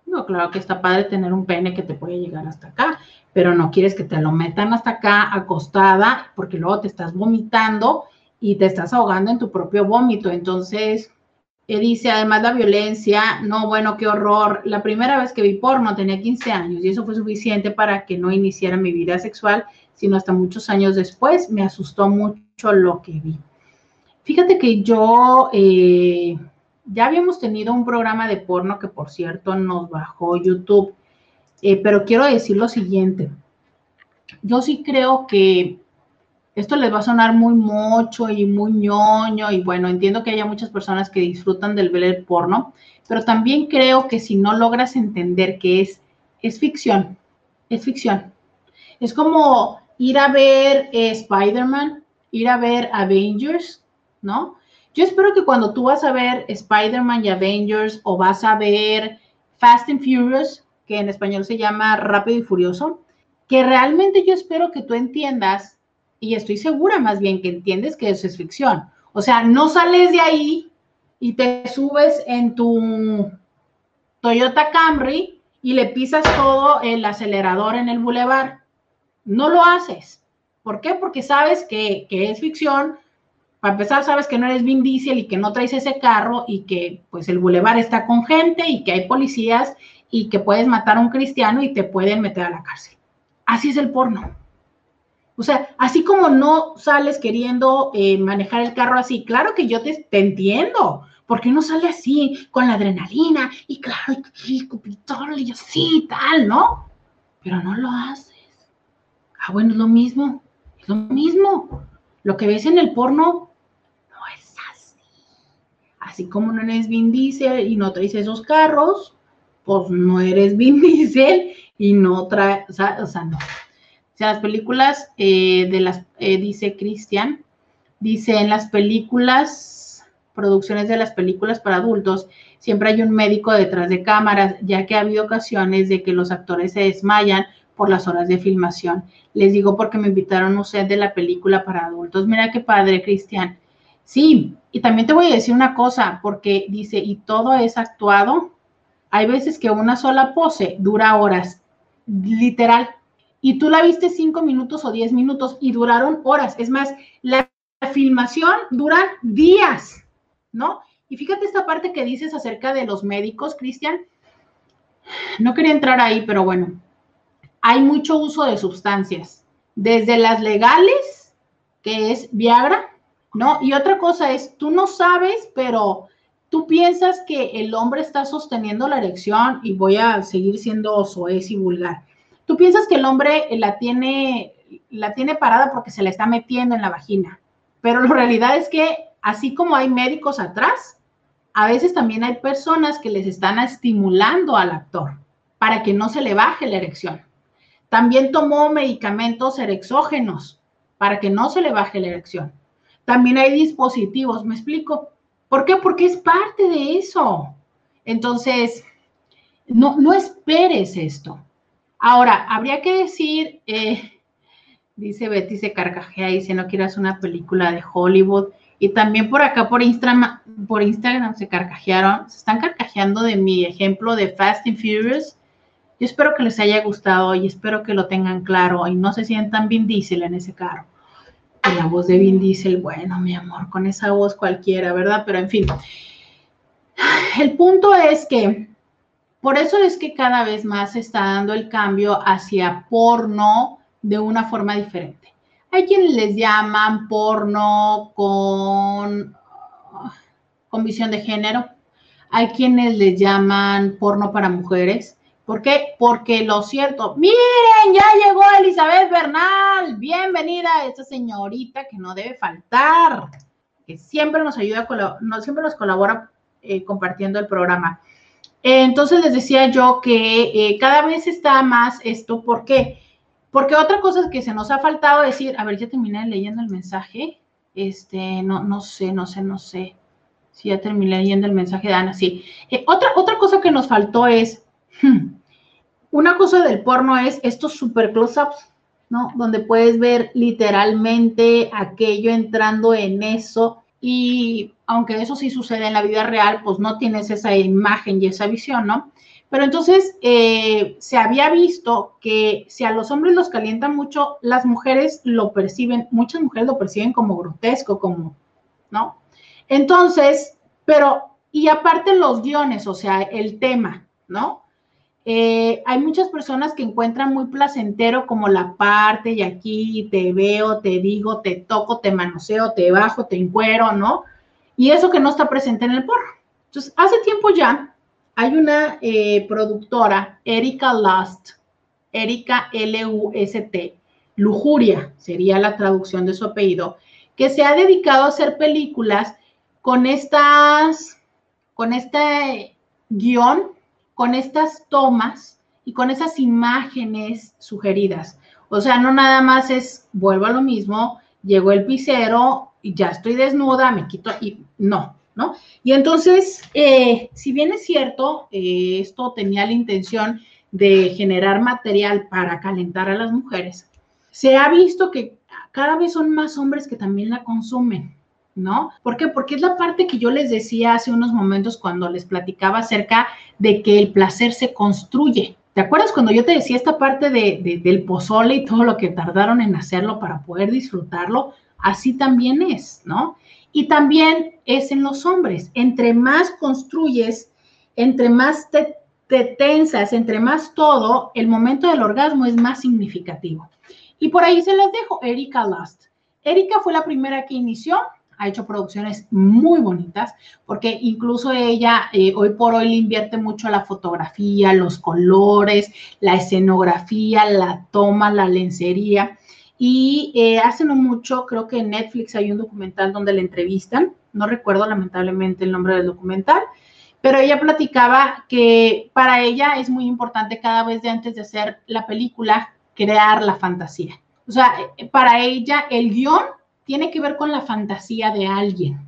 No, claro que está padre tener un pene que te puede llegar hasta acá, pero no quieres que te lo metan hasta acá acostada, porque luego te estás vomitando y te estás ahogando en tu propio vómito. Entonces, eh, dice, además la violencia, no, bueno, qué horror. La primera vez que vi porno tenía 15 años y eso fue suficiente para que no iniciara mi vida sexual, sino hasta muchos años después me asustó mucho lo que vi. Fíjate que yo eh, ya habíamos tenido un programa de porno que, por cierto, nos bajó YouTube eh, pero quiero decir lo siguiente. Yo sí creo que esto les va a sonar muy mucho y muy ñoño y bueno, entiendo que haya muchas personas que disfrutan del ver el porno, pero también creo que si no logras entender que es, es ficción, es ficción. Es como ir a ver eh, Spider-Man, ir a ver Avengers, ¿no? Yo espero que cuando tú vas a ver Spider-Man y Avengers o vas a ver Fast and Furious, que en español se llama Rápido y Furioso, que realmente yo espero que tú entiendas, y estoy segura más bien que entiendes que eso es ficción. O sea, no sales de ahí y te subes en tu Toyota Camry y le pisas todo el acelerador en el bulevar. No lo haces. ¿Por qué? Porque sabes que, que es ficción, para empezar, sabes que no eres Vin Diesel y que no traes ese carro y que pues el bulevar está con gente y que hay policías y que puedes matar a un cristiano y te pueden meter a la cárcel. Así es el porno. O sea, así como no sales queriendo eh, manejar el carro así, claro que yo te, entiendo, porque uno sale así, con la adrenalina, y claro, y, y, y así, tal, ¿no? Pero no lo haces. Ah, bueno, es lo mismo, es lo mismo. Lo que ves en el porno. Así como no eres Vin Diesel y no traes esos carros, pues no eres Vin Diesel y no trae, o sea, no. O las películas eh, de las, eh, dice Cristian, dice en las películas, producciones de las películas para adultos, siempre hay un médico detrás de cámaras, ya que ha habido ocasiones de que los actores se desmayan por las horas de filmación. Les digo porque me invitaron a un de la película para adultos. Mira qué padre, Cristian. Sí, y también te voy a decir una cosa, porque dice, y todo es actuado hay veces que una sola pose dura horas, literal. Y tú la viste cinco minutos o diez minutos y duraron horas. Es más, la filmación dura días, ¿no? Y fíjate esta parte que dices acerca de los médicos, Cristian. No quería entrar ahí, pero bueno, hay mucho uso de sustancias, desde las legales, que es Viagra, ¿no? Y otra cosa es, tú no sabes, pero tú piensas que el hombre está sosteniendo la erección y voy a seguir siendo soez y vulgar. Tú piensas que el hombre la tiene, la tiene parada porque se la está metiendo en la vagina, pero la realidad es que así como hay médicos atrás, a veces también hay personas que les están estimulando al actor para que no se le baje la erección. También tomó medicamentos erexógenos para que no se le baje la erección. También hay dispositivos, ¿me explico? ¿Por qué? Porque es parte de eso. Entonces, no, no esperes esto. Ahora, habría que decir, eh, dice Betty, se carcajea, dice, no quieras una película de Hollywood. Y también por acá, por Instagram, por Instagram se carcajearon, se están carcajeando de mi ejemplo de Fast and Furious. Yo espero que les haya gustado y espero que lo tengan claro y no se sientan Vin Diesel en ese carro. La voz de Vin Diesel, bueno, mi amor, con esa voz cualquiera, ¿verdad? Pero en fin, el punto es que por eso es que cada vez más se está dando el cambio hacia porno de una forma diferente. Hay quienes les llaman porno con, con visión de género, hay quienes les llaman porno para mujeres, ¿Por qué? Porque lo cierto, miren, ya llegó Elizabeth Bernal, bienvenida a esta señorita que no debe faltar, que siempre nos ayuda, no, siempre nos colabora eh, compartiendo el programa. entonces les decía yo que eh, cada vez está más esto, ¿por qué? Porque otra cosa que se nos ha faltado decir, a ver, ya terminé leyendo el mensaje, este, no, no sé, no sé, no sé, si ya terminé leyendo el mensaje de Ana, sí. Eh, otra, otra cosa que nos faltó es, hmm, una cosa del porno es estos super close-ups, ¿no? Donde puedes ver literalmente aquello entrando en eso y aunque eso sí sucede en la vida real, pues no tienes esa imagen y esa visión, ¿no? Pero entonces eh, se había visto que si a los hombres los calienta mucho, las mujeres lo perciben, muchas mujeres lo perciben como grotesco, como, ¿no? Entonces, pero, y aparte los guiones, o sea, el tema, ¿no? Eh, hay muchas personas que encuentran muy placentero como la parte y aquí te veo, te digo, te toco, te manoseo, te bajo, te encuero, ¿no? Y eso que no está presente en el porro. Entonces, hace tiempo ya hay una eh, productora, Erika Lust, Erika L-U-S-T, Lujuria sería la traducción de su apellido, que se ha dedicado a hacer películas con estas, con este guion con estas tomas y con esas imágenes sugeridas. O sea, no nada más es, vuelvo a lo mismo, llegó el pisero y ya estoy desnuda, me quito y no, ¿no? Y entonces, eh, si bien es cierto, eh, esto tenía la intención de generar material para calentar a las mujeres, se ha visto que cada vez son más hombres que también la consumen. ¿No? ¿Por qué? Porque es la parte que yo les decía hace unos momentos cuando les platicaba acerca de que el placer se construye. ¿Te acuerdas cuando yo te decía esta parte de, del pozole y todo lo que tardaron en hacerlo para poder disfrutarlo? Así también es, ¿no? Y también es en los hombres. Entre más construyes, entre más te, te tensas, entre más todo, el momento del orgasmo es más significativo. Y por ahí se les dejo, Erika Lust. Erika fue la primera que inició ha hecho producciones muy bonitas, porque incluso ella eh, hoy por hoy le invierte mucho la fotografía, los colores, la escenografía, la toma, la lencería. Y eh, hace no mucho, creo que en Netflix hay un documental donde le entrevistan, no recuerdo lamentablemente el nombre del documental, pero ella platicaba que para ella es muy importante cada vez de antes de hacer la película crear la fantasía. O sea, eh, para ella el guion tiene que ver con la fantasía de alguien.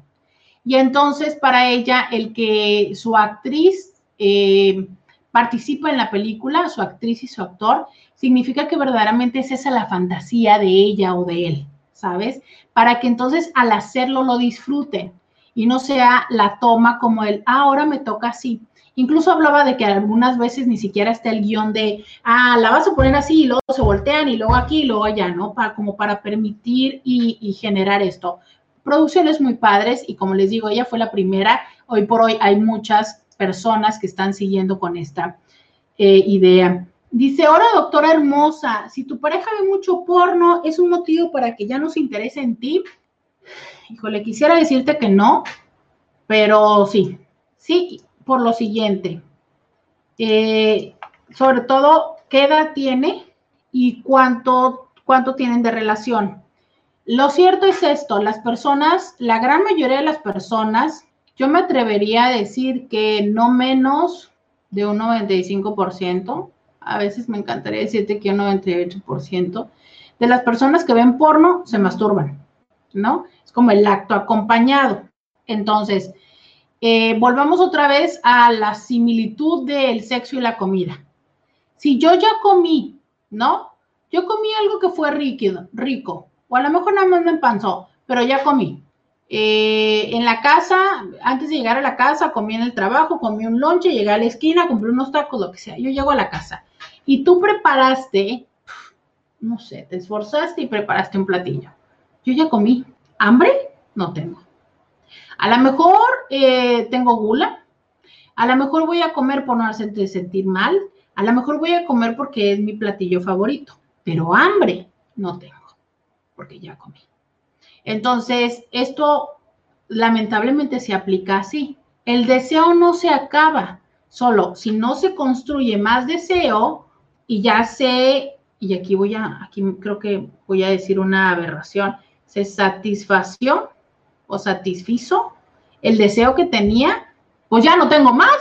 Y entonces para ella el que su actriz eh, participa en la película, su actriz y su actor, significa que verdaderamente es esa la fantasía de ella o de él, ¿sabes? Para que entonces al hacerlo lo disfruten y no sea la toma como el, ah, ahora me toca así. Incluso hablaba de que algunas veces ni siquiera está el guion de, ah, la vas a poner así y luego se voltean y luego aquí y luego allá, ¿no? Para, como para permitir y, generar esto. Producciones muy padres y como les digo, ella fue la primera. Hoy por hoy hay muchas personas que están siguiendo con esta eh, idea. Dice, hola doctora hermosa, si tu pareja ve mucho porno, ¿es un motivo para que ya no se interese en ti? Híjole, quisiera decirte que no, pero sí, Sí, por lo siguiente. Eh, sobre todo, ¿qué edad tiene y cuánto, cuánto tienen de relación? Lo cierto es esto, las personas, la gran mayoría de las personas, yo me atrevería a decir que no menos de un 95%, a veces me encantaría decirte que un 98%, de las personas que ven porno se masturban, ¿no? Es como el acto acompañado. Entonces, eh, volvamos otra vez a la similitud del sexo y la comida. Si yo ya comí, ¿no? Yo comí algo que fue rico, rico, o a lo mejor nada más me empanzó, pero ya comí. Eh, en la casa, antes de llegar a la casa, comí en el trabajo, comí un lonche, llegué a la esquina, compré unos tacos, lo que sea. Yo llego a la casa y tú preparaste, no sé, te esforzaste y preparaste un platillo. Yo ya comí. ¿Hambre? No tengo. A lo mejor eh, tengo gula, a lo mejor voy a comer por no hacerte sentir mal, a lo mejor voy a comer porque es mi platillo favorito, pero hambre no tengo, porque ya comí. Entonces, esto lamentablemente se aplica así. El deseo no se acaba, solo si no se construye más deseo y ya sé, y aquí voy a, aquí creo que voy a decir una aberración, se satisfació o satisfizo el deseo que tenía, pues ya no tengo más,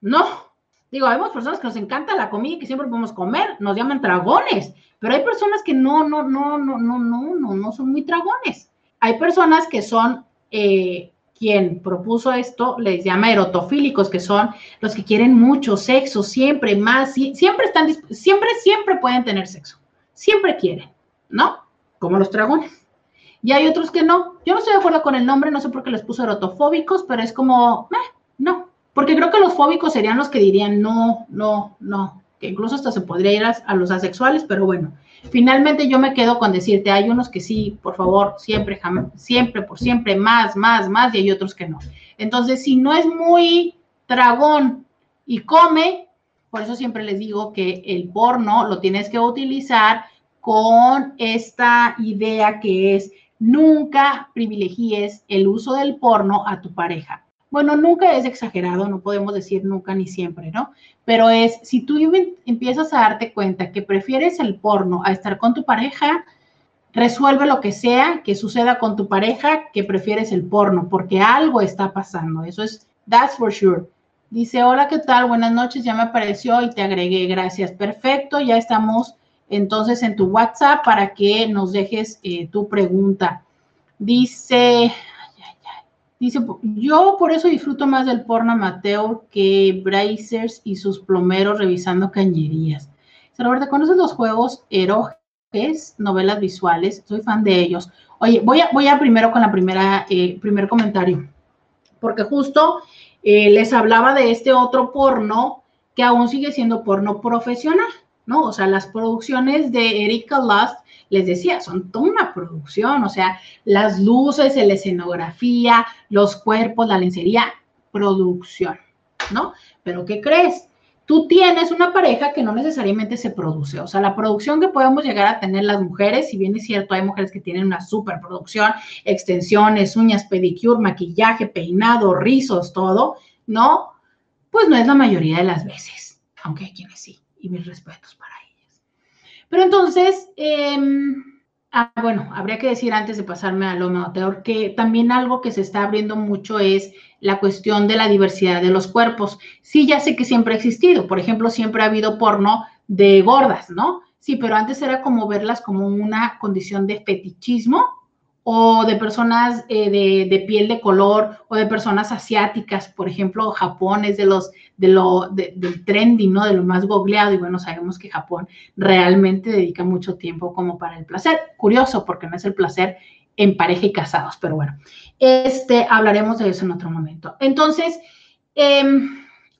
¿no? Digo, hay personas que nos encanta la comida y que siempre podemos comer, nos llaman dragones, pero hay personas que no, no, no, no, no, no, no, no son muy dragones. Hay personas que son, eh, quien propuso esto les llama erotofílicos, que son los que quieren mucho sexo, siempre más, siempre están, siempre, siempre pueden tener sexo, siempre quieren, ¿no? Como los dragones. Y hay otros que no. Yo no estoy de acuerdo con el nombre, no sé por qué les puso erotofóbicos, pero es como, no. Porque creo que los fóbicos serían los que dirían no, no, no. Que incluso hasta se podría ir a, los asexuales, pero bueno. Finalmente yo me quedo con decirte, hay unos que sí, por favor, siempre, siempre, por siempre, más, más, más, y hay otros que no. Entonces, si no es muy dragón y come, por eso siempre les digo que el porno lo tienes que utilizar con esta idea que es nunca privilegies el uso del porno a tu pareja. Bueno, nunca es exagerado, no podemos decir nunca ni siempre, ¿no? Pero es, si tú empiezas a darte cuenta que prefieres el porno a estar con tu pareja, resuelve lo que sea que suceda con tu pareja que prefieres el porno, porque algo está pasando. Eso es, that's for sure. Dice, hola, ¿qué tal? Buenas noches, ya me apareció y te agregué, gracias. Perfecto, ya estamos entonces en tu WhatsApp para que nos dejes eh, tu pregunta. Dice, dice, yo por eso disfruto más del porno amateur que Brazers y sus plomeros revisando cañerías. Roberta, ¿conoces los juegos eroges, novelas visuales? Soy fan de ellos. Oye, voy a, voy a primero con la primera, eh, primer comentario, porque justo eh, les hablaba de este otro porno que aún sigue siendo porno profesional. ¿No? O sea, las producciones de Erika Lust, les decía, son toda una producción, o sea, las luces, la escenografía, los cuerpos, la lencería, producción, ¿no? Pero ¿qué crees? Tú tienes una pareja que no necesariamente se produce, o sea, la producción que podemos llegar a tener las mujeres, si bien es cierto, hay mujeres que tienen una superproducción, extensiones, uñas, pedicure, maquillaje, peinado, rizos, todo, ¿no? Pues no es la mayoría de las veces, aunque hay quienes sí y mis respetos para ellas. Pero entonces, em, ah, bueno, habría que decir antes de pasarme a lo amateur que también algo que se está abriendo mucho es la cuestión de la diversidad de los cuerpos. Sí, ya sé que siempre ha existido. Por ejemplo, siempre ha habido porno de gordas, ¿no? Sí, pero antes era como verlas como una condición de fetichismo o de personas eh, de, piel de color o de personas asiáticas, por ejemplo, Japón es de los, de lo, del trending, ¿no? De lo más googleado y bueno, sabemos que Japón realmente dedica mucho tiempo como para el placer. Curioso, porque no es el placer en pareja y casados, pero bueno, este, hablaremos de eso en otro momento. Entonces, eh,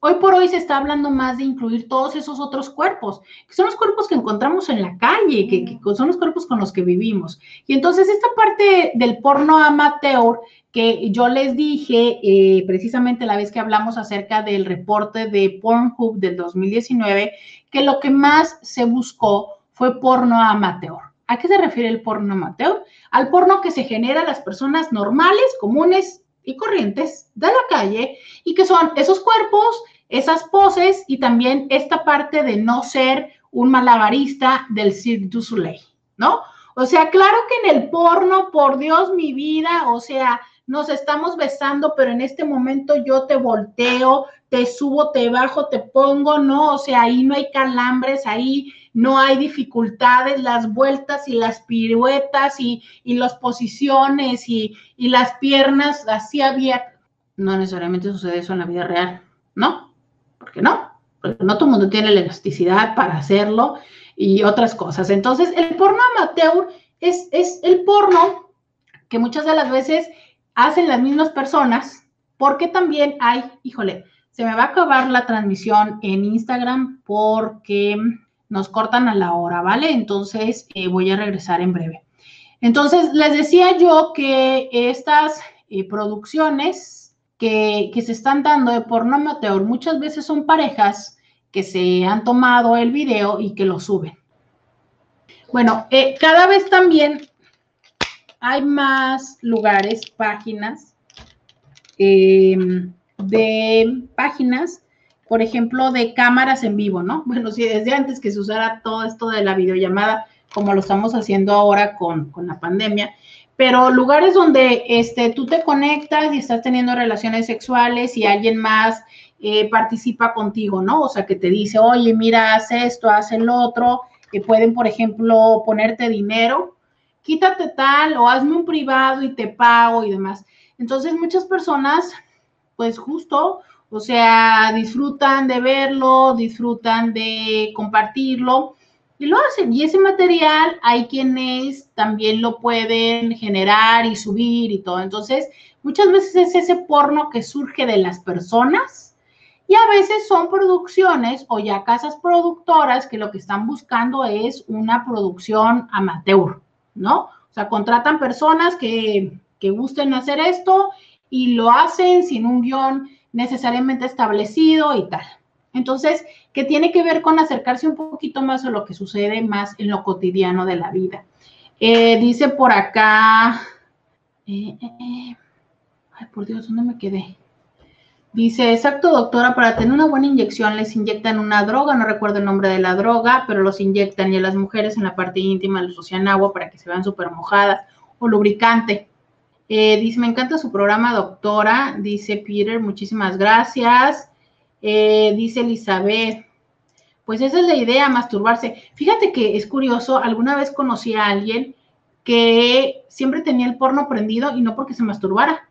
Hoy por hoy se está hablando más de incluir todos esos otros cuerpos, que son los cuerpos que encontramos en la calle, que, son los cuerpos con los que vivimos. Y entonces esta parte del porno amateur que yo les dije eh, precisamente la vez que hablamos acerca del reporte de Pornhub del 2019, que lo que más se buscó fue porno amateur. ¿A qué se refiere el porno amateur? Al porno que se genera a las personas normales, comunes, corrientes de la calle y que son esos cuerpos, esas poses y también esta parte de no ser un malabarista del Cirque du Soleil, ¿no? O sea, claro que en el porno, por Dios, mi vida, o sea, nos estamos besando, pero en este momento yo te volteo, te subo, te bajo, te pongo, no, o sea, ahí no hay calambres, ahí no hay dificultades, las vueltas y las piruetas y, las posiciones y, y las piernas así abiertas. No necesariamente sucede eso en la vida real, ¿no? ¿Por qué no? Porque no todo el mundo tiene la elasticidad para hacerlo y otras cosas. Entonces, el porno amateur es, es el porno que muchas de las veces hacen las mismas personas, porque también hay, híjole, se me va a acabar la transmisión en Instagram porque nos cortan a la hora, ¿vale? Entonces eh, voy a regresar en breve. Entonces, les decía yo que estas eh, producciones que, se están dando de porno amateur muchas veces son parejas que se han tomado el video y que lo suben. Bueno, eh, cada vez también hay más lugares, páginas, de páginas por ejemplo, de cámaras en vivo, ¿no? Bueno, sí, desde antes que se usara todo esto de la videollamada, como lo estamos haciendo ahora con, la pandemia, pero lugares donde este, tú te conectas y estás teniendo relaciones sexuales y alguien más eh, participa contigo, ¿no? O sea, que te dice, oye, mira, haz esto, haz el otro, que pueden, por ejemplo, ponerte dinero, quítate tal o hazme un privado y te pago y demás. Entonces, muchas personas, pues justo o sea, disfrutan de verlo, disfrutan de compartirlo y lo hacen. Y ese material hay quienes también lo pueden generar y subir y todo. Entonces, muchas veces es ese porno que surge de las personas y a veces son producciones o ya casas productoras que lo que están buscando es una producción amateur, ¿no? O sea, contratan personas que, que gusten hacer esto y lo hacen sin un guion necesariamente establecido y tal. Entonces, que tiene que ver con acercarse un poquito más a lo que sucede más en lo cotidiano de la vida. Eh, dice por acá, eh, eh, ay por Dios, ¿dónde me quedé? Dice, exacto, doctora, para tener una buena inyección les inyectan una droga, no recuerdo el nombre de la droga, pero los inyectan y a las mujeres en la parte íntima les rocian agua para que se vean súper mojadas o lubricante. Eh, dice, me encanta su programa, doctora. Dice Peter, muchísimas gracias. Eh, dice Elizabeth, pues esa es la idea, masturbarse. Fíjate que es curioso, alguna vez conocí a alguien que siempre tenía el porno prendido y no porque se masturbara,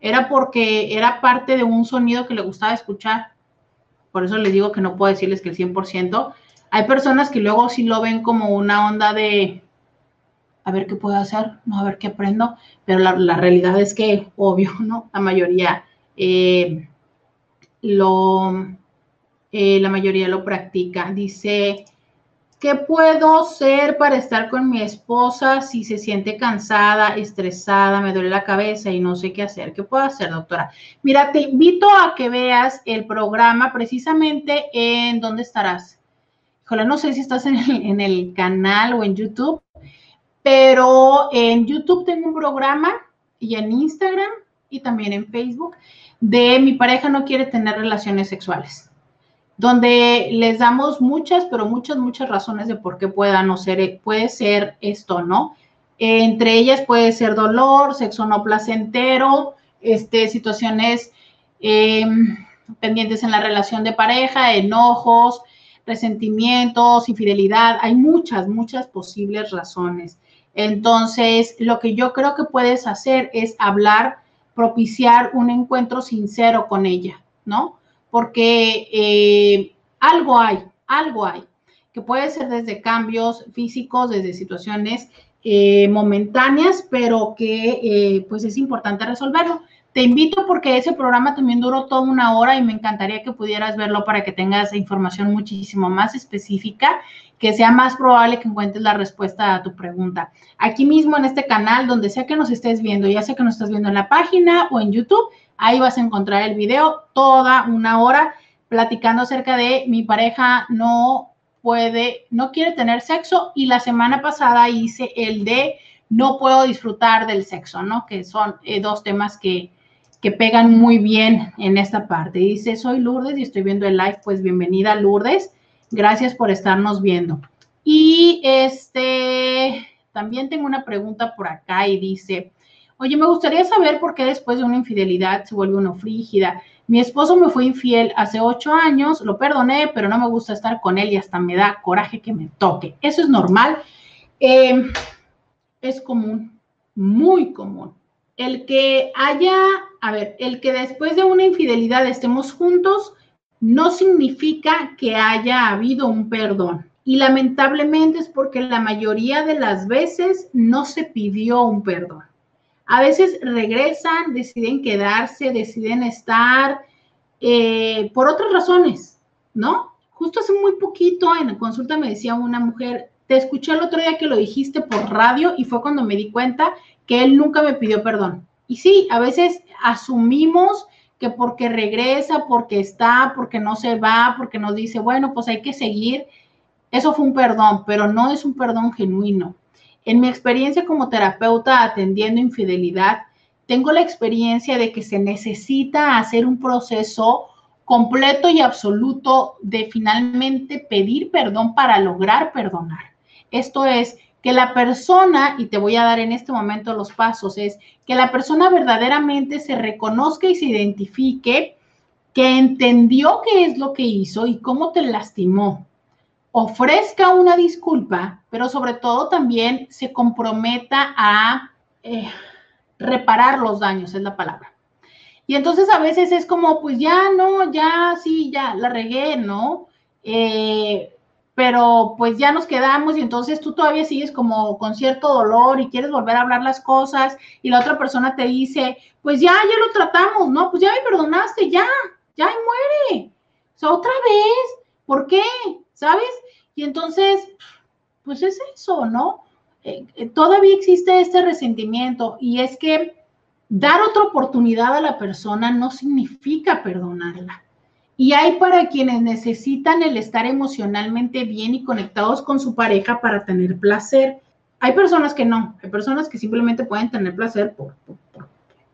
era porque era parte de un sonido que le gustaba escuchar. Por eso les digo que no puedo decirles que el 100%. Hay personas que luego sí lo ven como una onda de, a ver qué puedo hacer, no a ver qué aprendo, pero la, realidad es que, obvio, ¿no? La mayoría eh, lo, eh, la mayoría lo practica. Dice, ¿qué puedo hacer para estar con mi esposa si se siente cansada, estresada, me duele la cabeza y no sé qué hacer? ¿Qué puedo hacer, doctora? Mira, te invito a que veas el programa precisamente en dónde estarás. Híjole, no sé si estás en en el canal o en YouTube, pero en YouTube tengo un programa y en Instagram y también en Facebook de mi pareja no quiere tener relaciones sexuales, donde les damos muchas, pero muchas, muchas razones de por qué pueda no ser, puede ser esto, ¿no? Entre ellas puede ser dolor, sexo no placentero, este, situaciones em, pendientes en la relación de pareja, enojos, resentimientos, infidelidad. Hay muchas, muchas posibles razones. Entonces, lo que yo creo que puedes hacer es hablar, propiciar un encuentro sincero con ella, ¿no? Porque eh, algo hay, algo hay, que puede ser desde cambios físicos, desde situaciones eh, momentáneas, pero que eh, pues es importante resolverlo. Te invito porque ese programa también duró toda una hora y me encantaría que pudieras verlo para que tengas información muchísimo más específica que sea más probable que encuentres la respuesta a tu pregunta. Aquí mismo en este canal, donde sea que nos estés viendo, ya sea que nos estás viendo en la página o en YouTube, ahí vas a encontrar el video toda una hora platicando acerca de mi pareja no puede, no quiere tener sexo y la semana pasada hice el de no puedo disfrutar del sexo, ¿no? Que son eh, dos temas que, que pegan muy bien en esta parte. Dice, soy Lourdes y estoy viendo el live, pues bienvenida Lourdes. Gracias por estarnos viendo. Y este, también tengo una pregunta por acá y dice, oye, me gustaría saber por qué después de una infidelidad se vuelve uno frígida. Mi esposo me fue infiel hace ocho años, lo perdoné, pero no me gusta estar con él y hasta me da coraje que me toque. Eso es normal. Eh, es común, muy común. El que haya, a ver, el que después de una infidelidad estemos juntos no significa que haya habido un perdón. Y lamentablemente es porque la mayoría de las veces no se pidió un perdón. A veces regresan, deciden quedarse, deciden estar eh, por otras razones, ¿no? Justo hace muy poquito en la consulta me decía una mujer, te escuché el otro día que lo dijiste por radio y fue cuando me di cuenta que él nunca me pidió perdón. Y sí, a veces asumimos que porque regresa, porque está, porque no se va, porque nos dice, bueno, pues hay que seguir, eso fue un perdón, pero no es un perdón genuino. En mi experiencia como terapeuta atendiendo infidelidad, tengo la experiencia de que se necesita hacer un proceso completo y absoluto de finalmente pedir perdón para lograr perdonar. Esto es que la persona, y te voy a dar en este momento los pasos, es que la persona verdaderamente se reconozca y se identifique que entendió qué es lo que hizo y cómo te lastimó, ofrezca una disculpa, pero sobre todo también se comprometa a eh, reparar los daños, es la palabra. Y entonces a veces es como, pues ya no, ya sí, ya la regué, ¿no? Eh, pero pues ya nos quedamos y entonces tú todavía sigues como con cierto dolor y quieres volver a hablar las cosas y la otra persona te dice, pues ya, ya lo tratamos, ¿no? Pues ya me perdonaste, ya, ya muere. O sea, otra vez, ¿por qué? ¿Sabes? Y entonces, pues es eso, ¿no? Eh, eh, todavía existe este resentimiento y es que dar otra oportunidad a la persona no significa perdonarla. Y hay para quienes necesitan el estar emocionalmente bien y conectados con su pareja para tener placer. Hay personas que no, hay personas que simplemente pueden tener placer por,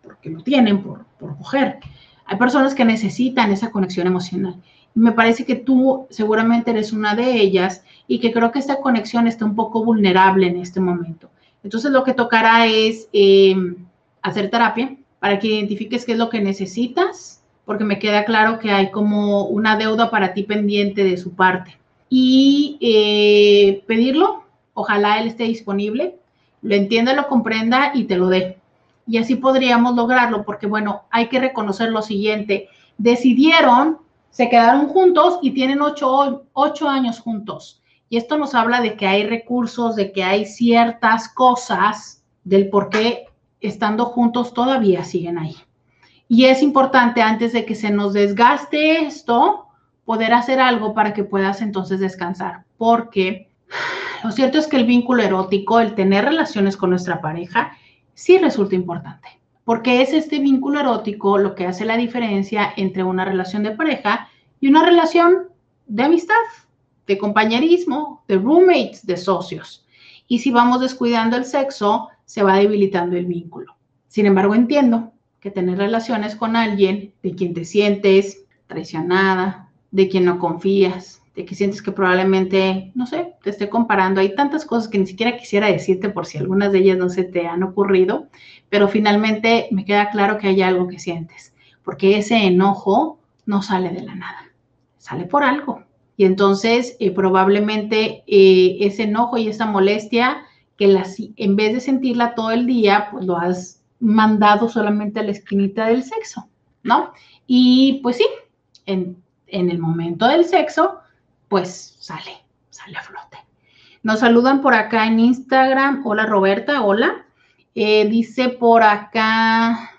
porque lo tienen, por, por coger. Hay personas que necesitan esa conexión emocional me parece que tú seguramente eres una de ellas y que creo que esta conexión está un poco vulnerable en este momento. Entonces lo que tocará es em, hacer terapia para que identifiques qué es lo que necesitas, porque me queda claro que hay como una deuda para ti pendiente de su parte. Y eh, pedirlo, ojalá él esté disponible, lo entienda, lo comprenda y te lo dé. Y así podríamos lograrlo, porque bueno, hay que reconocer lo siguiente, decidieron se quedaron juntos y tienen ocho, años juntos. Y esto nos habla de que hay recursos, de que hay ciertas cosas del por qué estando juntos todavía siguen ahí. Y es importante antes de que se nos desgaste esto, poder hacer algo para que puedas entonces descansar. Porque lo cierto es que el vínculo erótico, el tener relaciones con nuestra pareja, sí resulta importante porque es este vínculo erótico lo que hace la diferencia entre una relación de pareja y una relación de amistad, de compañerismo, de roommates, de socios. Y si vamos descuidando el sexo, se va debilitando el vínculo. Sin embargo, entiendo que tener relaciones con alguien de quien te sientes traicionada, de quien no confías, de que sientes que probablemente, no sé, te esté comparando. Hay tantas cosas que ni siquiera quisiera decirte por si algunas de ellas no se te han ocurrido, pero finalmente me queda claro que hay algo que sientes, porque ese enojo no sale de la nada, sale por algo. Y entonces eh, probablemente eh, ese enojo y esa molestia, que las, en vez de sentirla todo el día, pues lo has mandado solamente a la esquinita del sexo, ¿no? Y pues sí, en, en el momento del sexo, pues sale, sale a flote. Nos saludan por acá en Instagram. Hola Roberta, hola. Eh, dice por acá,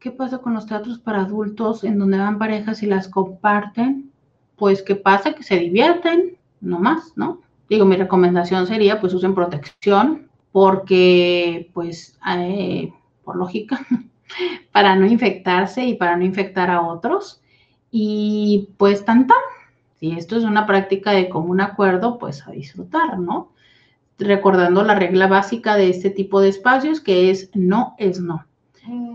¿qué pasa con los teatros para adultos en donde van parejas y las comparten? Pues ¿qué pasa? Que se divierten, no más, ¿no? Digo, mi recomendación sería pues usen protección porque pues eh, por lógica, para no infectarse y para no infectar a otros. Y pues tan si esto es una práctica de común acuerdo, pues a disfrutar, ¿no? Recordando la regla básica de este tipo de espacios, que es no es no.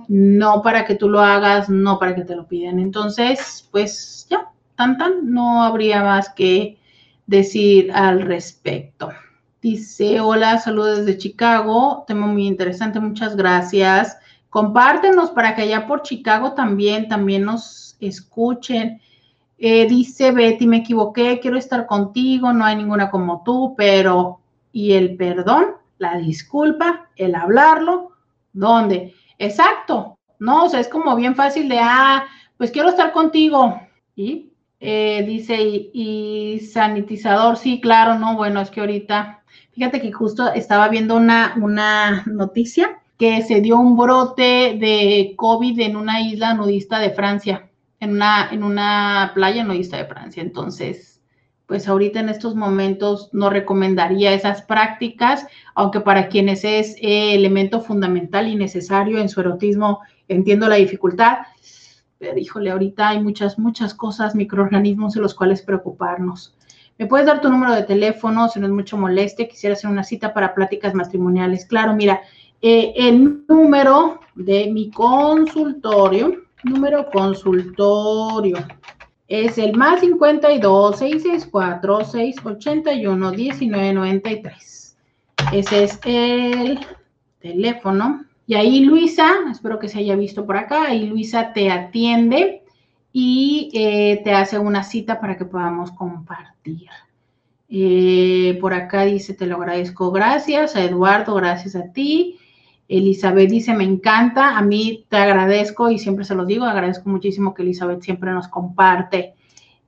no para que tú lo hagas, no para que te lo piden. Entonces, pues ya, tan tan, no habría más que decir al respecto. Dice, hola, saludos desde Chicago, tema muy interesante, muchas gracias. Compártenos para que allá por Chicago también, también nos escuchen. Eh, dice Betty, me equivoqué, quiero estar contigo, no hay ninguna como tú, pero ¿y el perdón? La disculpa, el hablarlo, ¿dónde? Exacto, ¿no? O sea, es como bien fácil de, ah, pues quiero estar contigo. Y eh, dice, y, sanitizador, sí, claro, no, bueno, es que ahorita, fíjate que justo estaba viendo una, una noticia que se dio un brote de COVID en una isla nudista de Francia en una, en una playa nudista de Francia. Entonces, pues ahorita en estos momentos no recomendaría esas prácticas, aunque para quienes es eh, elemento fundamental y necesario en su erotismo, entiendo la dificultad. Pero híjole, ahorita hay muchas, muchas cosas, microorganismos en los cuales preocuparnos. ¿Me puedes dar tu número de teléfono si no es mucho molestia? Quisiera hacer una cita para pláticas matrimoniales. Claro, mira, eh, el número de mi consultorio número consultorio. Es el más 52 664 681 1993. Ese es el teléfono. Y ahí Luisa, espero que se haya visto por acá, ahí Luisa te atiende y eh, te hace una cita para que podamos compartir. Eh, por acá dice, te lo agradezco, gracias a Eduardo, gracias a ti. Elizabeth dice, me encanta, a mí te agradezco y siempre se los digo, agradezco muchísimo que Elizabeth siempre nos comparte.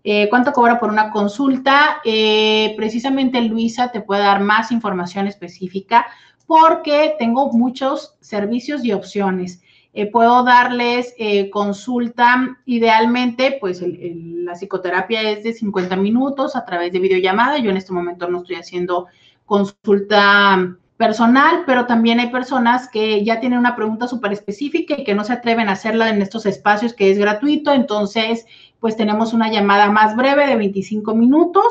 Eh, ¿Cuánto cobra por una consulta? Precisamente Luisa te puede dar más información específica porque tengo muchos servicios y opciones. Eh, puedo darles consulta, idealmente, pues la psicoterapia es de 50 minutos a través de videollamada. Yo en este momento no estoy haciendo consulta personal, pero también hay personas que ya tienen una pregunta súper específica y que no se atreven a hacerla en estos espacios que es gratuito. Entonces, pues tenemos una llamada más breve de 25 minutos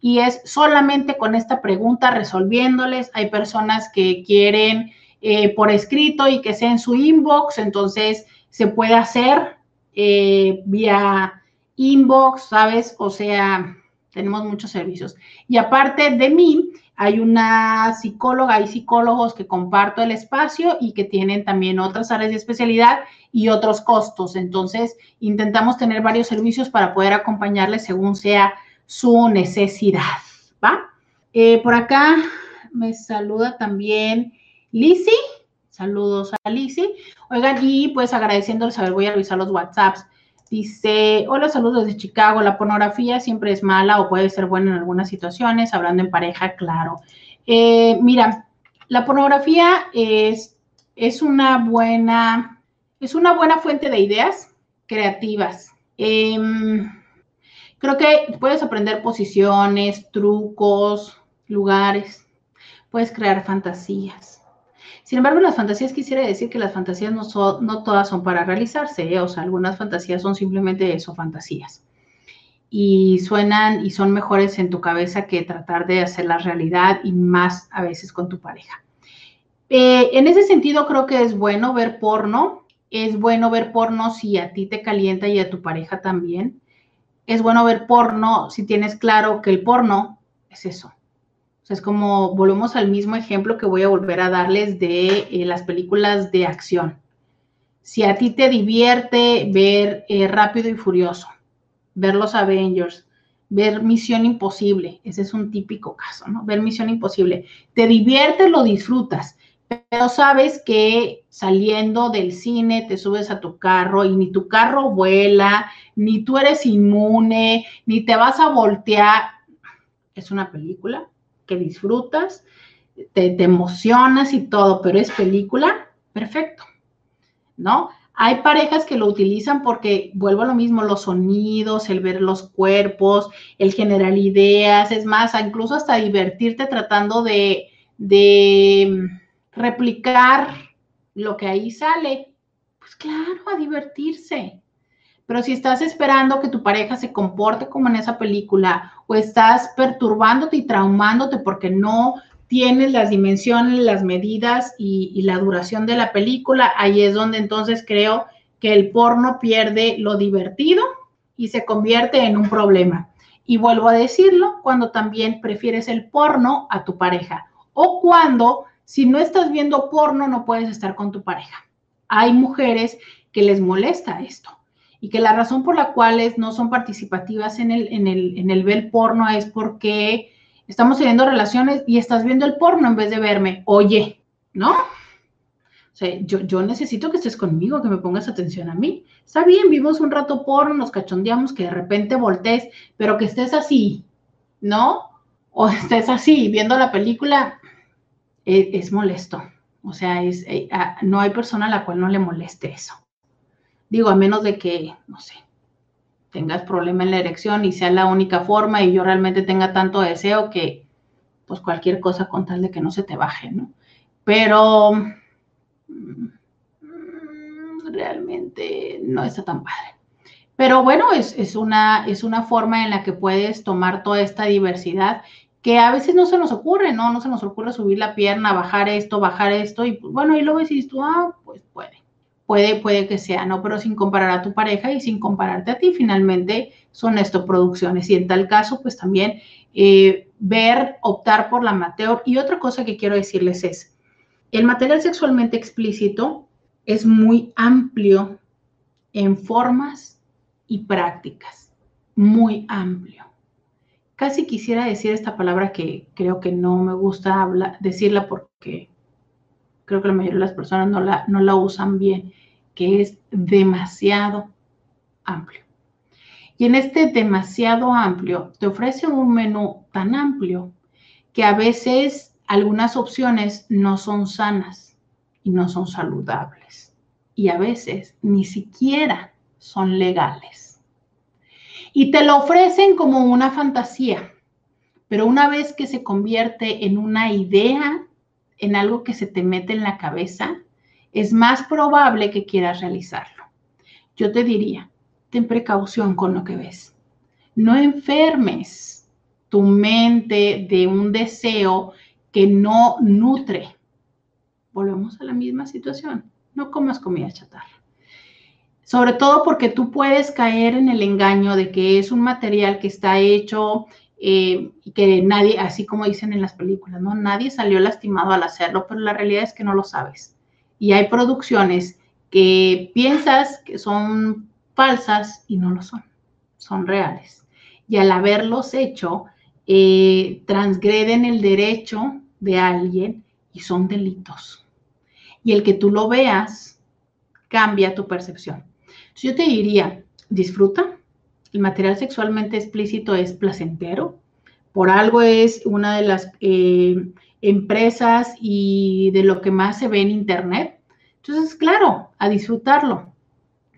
y es solamente con esta pregunta resolviéndoles. Hay personas que quieren eh, por escrito y que sea en su inbox, entonces se puede hacer eh, vía inbox, ¿sabes? O sea, tenemos muchos servicios. Y aparte de mí, hay una psicóloga, y psicólogos que comparto el espacio y que tienen también otras áreas de especialidad y otros costos. Entonces, intentamos tener varios servicios para poder acompañarles según sea su necesidad, ¿va? Eh, por acá me saluda también Lisi. Saludos a Lisi. Oigan, y pues agradeciéndoles, a ver, voy a revisar los WhatsApps. Dice, hola, saludos desde Chicago. La pornografía siempre es mala o puede ser buena en algunas situaciones, hablando en pareja, claro. Eh, mira, la pornografía es, es, una buena, es una buena fuente de ideas creativas. Em, creo que puedes aprender posiciones, trucos, lugares, puedes crear fantasías. Sin embargo, las fantasías quisiera decir que las fantasías no, todas son para realizarse, ¿eh? o sea, algunas fantasías son simplemente eso, fantasías. Y suenan y son mejores en tu cabeza que tratar de hacerlas realidad y más a veces con tu pareja. Eh, en ese sentido, creo que es bueno ver porno. Es bueno ver porno si a ti te calienta y a tu pareja también. Es bueno ver porno si tienes claro que el porno es eso, sea, es como, volvemos al mismo ejemplo que voy a volver a darles de eh, las películas de acción. Si a ti te divierte ver eh, Rápido y Furioso, ver los Avengers, ver Misión Imposible, ese es un típico caso, ¿no? Ver Misión Imposible, te diviertes, lo disfrutas, pero sabes que saliendo del cine te subes a tu carro y ni tu carro vuela, ni tú eres inmune, ni te vas a voltear. Es una película que disfrutas, te, emocionas y todo, pero es película, perfecto, ¿no? Hay parejas que lo utilizan porque, vuelvo a lo mismo, los sonidos, el ver los cuerpos, el generar ideas, es más, incluso hasta divertirte tratando de, de replicar lo que ahí sale. Pues claro, a divertirse. Pero si estás esperando que tu pareja se comporte como en esa película o estás perturbándote y traumándote porque no tienes las dimensiones, las medidas y, y, la duración de la película, ahí es donde entonces creo que el porno pierde lo divertido y se convierte en un problema. Y vuelvo a decirlo, cuando también prefieres el porno a tu pareja o cuando si no estás viendo porno no puedes estar con tu pareja. Hay mujeres que les molesta esto y que la razón por la cual no son participativas en el, en el, en el ver porno es porque estamos teniendo relaciones y estás viendo el porno en vez de verme. Oye, ¿no? O sea, yo, yo necesito que estés conmigo, que me pongas atención a mí. Está bien, vimos un rato porno, nos cachondeamos, que de repente voltees, pero que estés así, ¿no? O estés así, viendo la película, es, es molesto. O sea, eh, no hay persona a la cual no le moleste eso. Digo, a menos de que, no sé, tengas problema en la erección y sea la única forma y yo realmente tenga tanto deseo que, pues cualquier cosa con tal de que no se te baje, ¿no? Pero mm, realmente no está tan padre. Pero bueno, es, es, una, es una forma en la que puedes tomar toda esta diversidad que a veces no se nos ocurre, ¿no? No se nos ocurre subir la pierna, bajar esto, bajar esto, y pues, bueno, y luego decís tú, ah, pues puede puede, puede que sea, ¿no? Pero sin comparar a tu pareja y sin compararte a ti, finalmente son esto producciones. Y en tal caso, pues también eh, ver, optar por la amateur. Y otra cosa que quiero decirles es, el material sexualmente explícito es muy amplio en formas y prácticas, muy amplio. Casi quisiera decir esta palabra que creo que no me gusta decirla porque creo que la mayoría de las personas no la, no la usan bien, que es demasiado amplio. Y en este demasiado amplio te ofrece un menú tan amplio que a veces algunas opciones no son sanas y no son saludables. Y a veces ni siquiera son legales. Y te lo ofrecen como una fantasía, pero una vez que se convierte en una idea en algo que se te mete en la cabeza, es más probable que quieras realizarlo. Yo te diría, ten precaución con lo que ves. No enfermes tu mente de un deseo que no nutre. Volvemos a la misma situación. No comas comida chatarra. Sobre todo porque tú puedes caer en el engaño de que es un material que está hecho eh, y que nadie, así como dicen en las películas, ¿no? Nadie salió lastimado al hacerlo, pero la realidad es que no lo sabes. Y hay producciones que piensas que son falsas y no lo son, son reales. Y al haberlos hecho, eh, transgreden el derecho de alguien y son delitos. Y el que tú lo veas cambia tu percepción. Yo te diría, disfruta, el material sexualmente explícito es placentero, por algo es una de las eh, empresas y de lo que más se ve en Internet. Entonces, claro, a disfrutarlo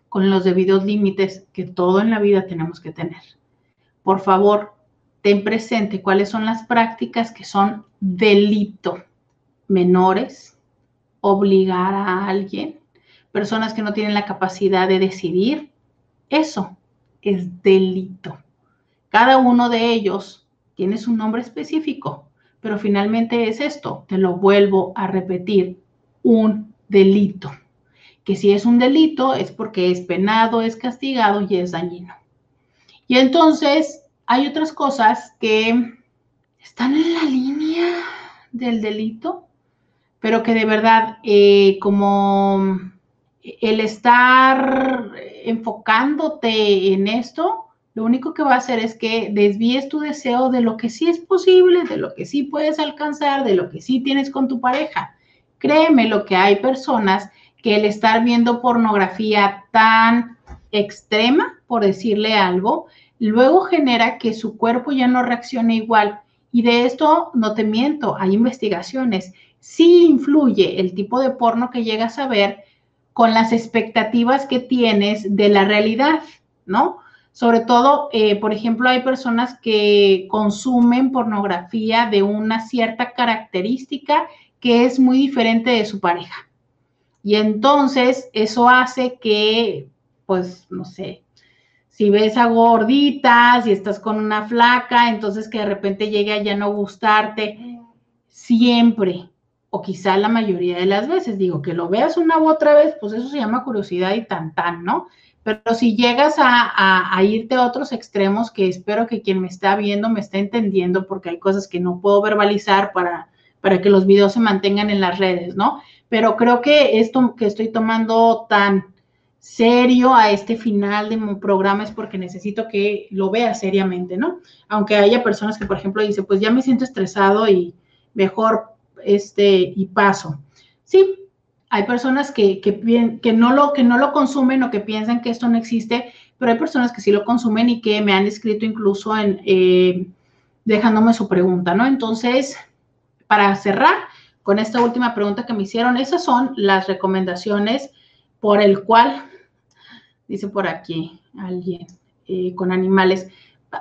con los debidos límites que todo en la vida tenemos que tener. Por favor, ten presente cuáles son las prácticas que son delito. Menores, obligar a alguien, personas que no tienen la capacidad de decidir, eso es delito. Cada uno de ellos tiene su nombre específico, pero finalmente es esto, te lo vuelvo a repetir, un delito. Que si es un delito es porque es penado, es castigado y es dañino. Y entonces hay otras cosas que están en la línea del delito, pero que de verdad, eh, como el estar enfocándote en esto, lo único que va a hacer es que desvíes tu deseo de lo que sí es posible, de lo que sí puedes alcanzar, de lo que sí tienes con tu pareja. Créeme lo que hay personas que el estar viendo pornografía tan extrema, por decirle algo, luego genera que su cuerpo ya no reaccione igual. Y de esto no te miento, hay investigaciones. Sí influye el tipo de porno que llegas a ver con las expectativas que tienes de la realidad, ¿no? Sobre todo, eh, por ejemplo, hay personas que consumen pornografía de una cierta característica que es muy diferente de su pareja. Y entonces eso hace que, pues, no sé, si ves a gorditas y estás con una flaca, entonces que de repente llegue a ya no gustarte. siempre, o quizá la mayoría de las veces, digo, que lo veas una u otra vez, pues eso se llama curiosidad y tan tan, ¿no? Pero si llegas a, irte a otros extremos, que espero que quien me está viendo me esté entendiendo, porque hay cosas que no puedo verbalizar para, para que los videos se mantengan en las redes, ¿no? Pero creo que esto que estoy tomando tan serio a este final de mi programa es porque necesito que lo vea seriamente, ¿no? Aunque haya personas que, por ejemplo, dicen, pues ya me siento estresado y mejor este y paso. Sí, hay personas que, que, no lo, que no lo consumen o que piensan que esto no existe, pero hay personas que sí lo consumen y que me han escrito incluso en eh, dejándome su pregunta, ¿no? Entonces, para cerrar con esta última pregunta que me hicieron, esas son las recomendaciones por el cual, dice por aquí alguien, eh, con animales.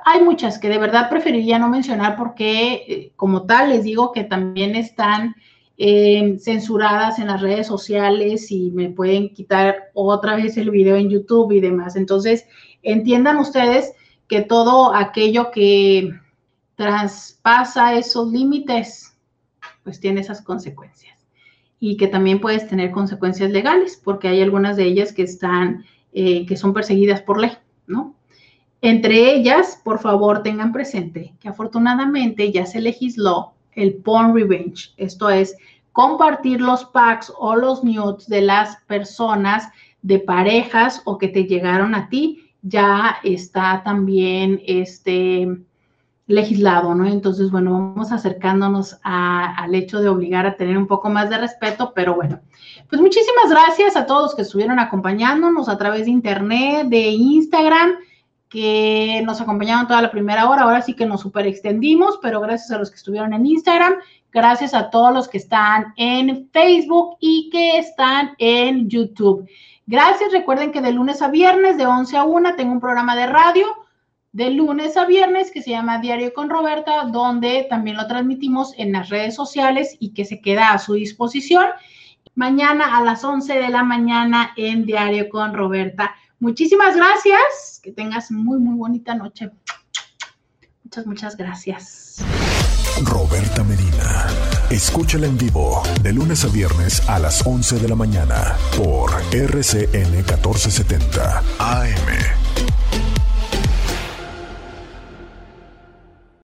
Hay muchas que de verdad preferiría no mencionar porque eh, como tal les digo que también están eh, censuradas en las redes sociales y me pueden quitar otra vez el video en YouTube y demás. Entonces, entiendan ustedes que todo aquello que traspasa esos límites, pues tiene esas consecuencias. Y que también puedes tener consecuencias legales, porque hay algunas de ellas que están, eh, que son perseguidas por ley, ¿no? Entre ellas, por favor, tengan presente que afortunadamente ya se legisló el porn revenge. Esto es compartir los packs o los nudes de las personas, de parejas o que te llegaron a ti, ya está también este legislado, ¿no? Entonces, bueno, vamos acercándonos al hecho de obligar a tener un poco más de respeto, pero bueno, pues muchísimas gracias a todos que estuvieron acompañándonos a través de internet, de Instagram que nos acompañaron toda la primera hora. Ahora sí que nos super extendimos, pero gracias a los que estuvieron en Instagram, gracias a todos los que están en Facebook y que están en YouTube. Gracias. Recuerden que de lunes a viernes, de 11 a 1, tengo un programa de radio de lunes a viernes que se llama Diario con Roberta, donde también lo transmitimos en las redes sociales y que se queda a su disposición. Mañana a las 11 de la mañana en Diario con Roberta. Muchísimas gracias. Que tengas muy, muy bonita noche. Muchas, muchas gracias. Roberta Medina. Escúchala en vivo de lunes a viernes a las 11 de la mañana por RCN 1470 AM.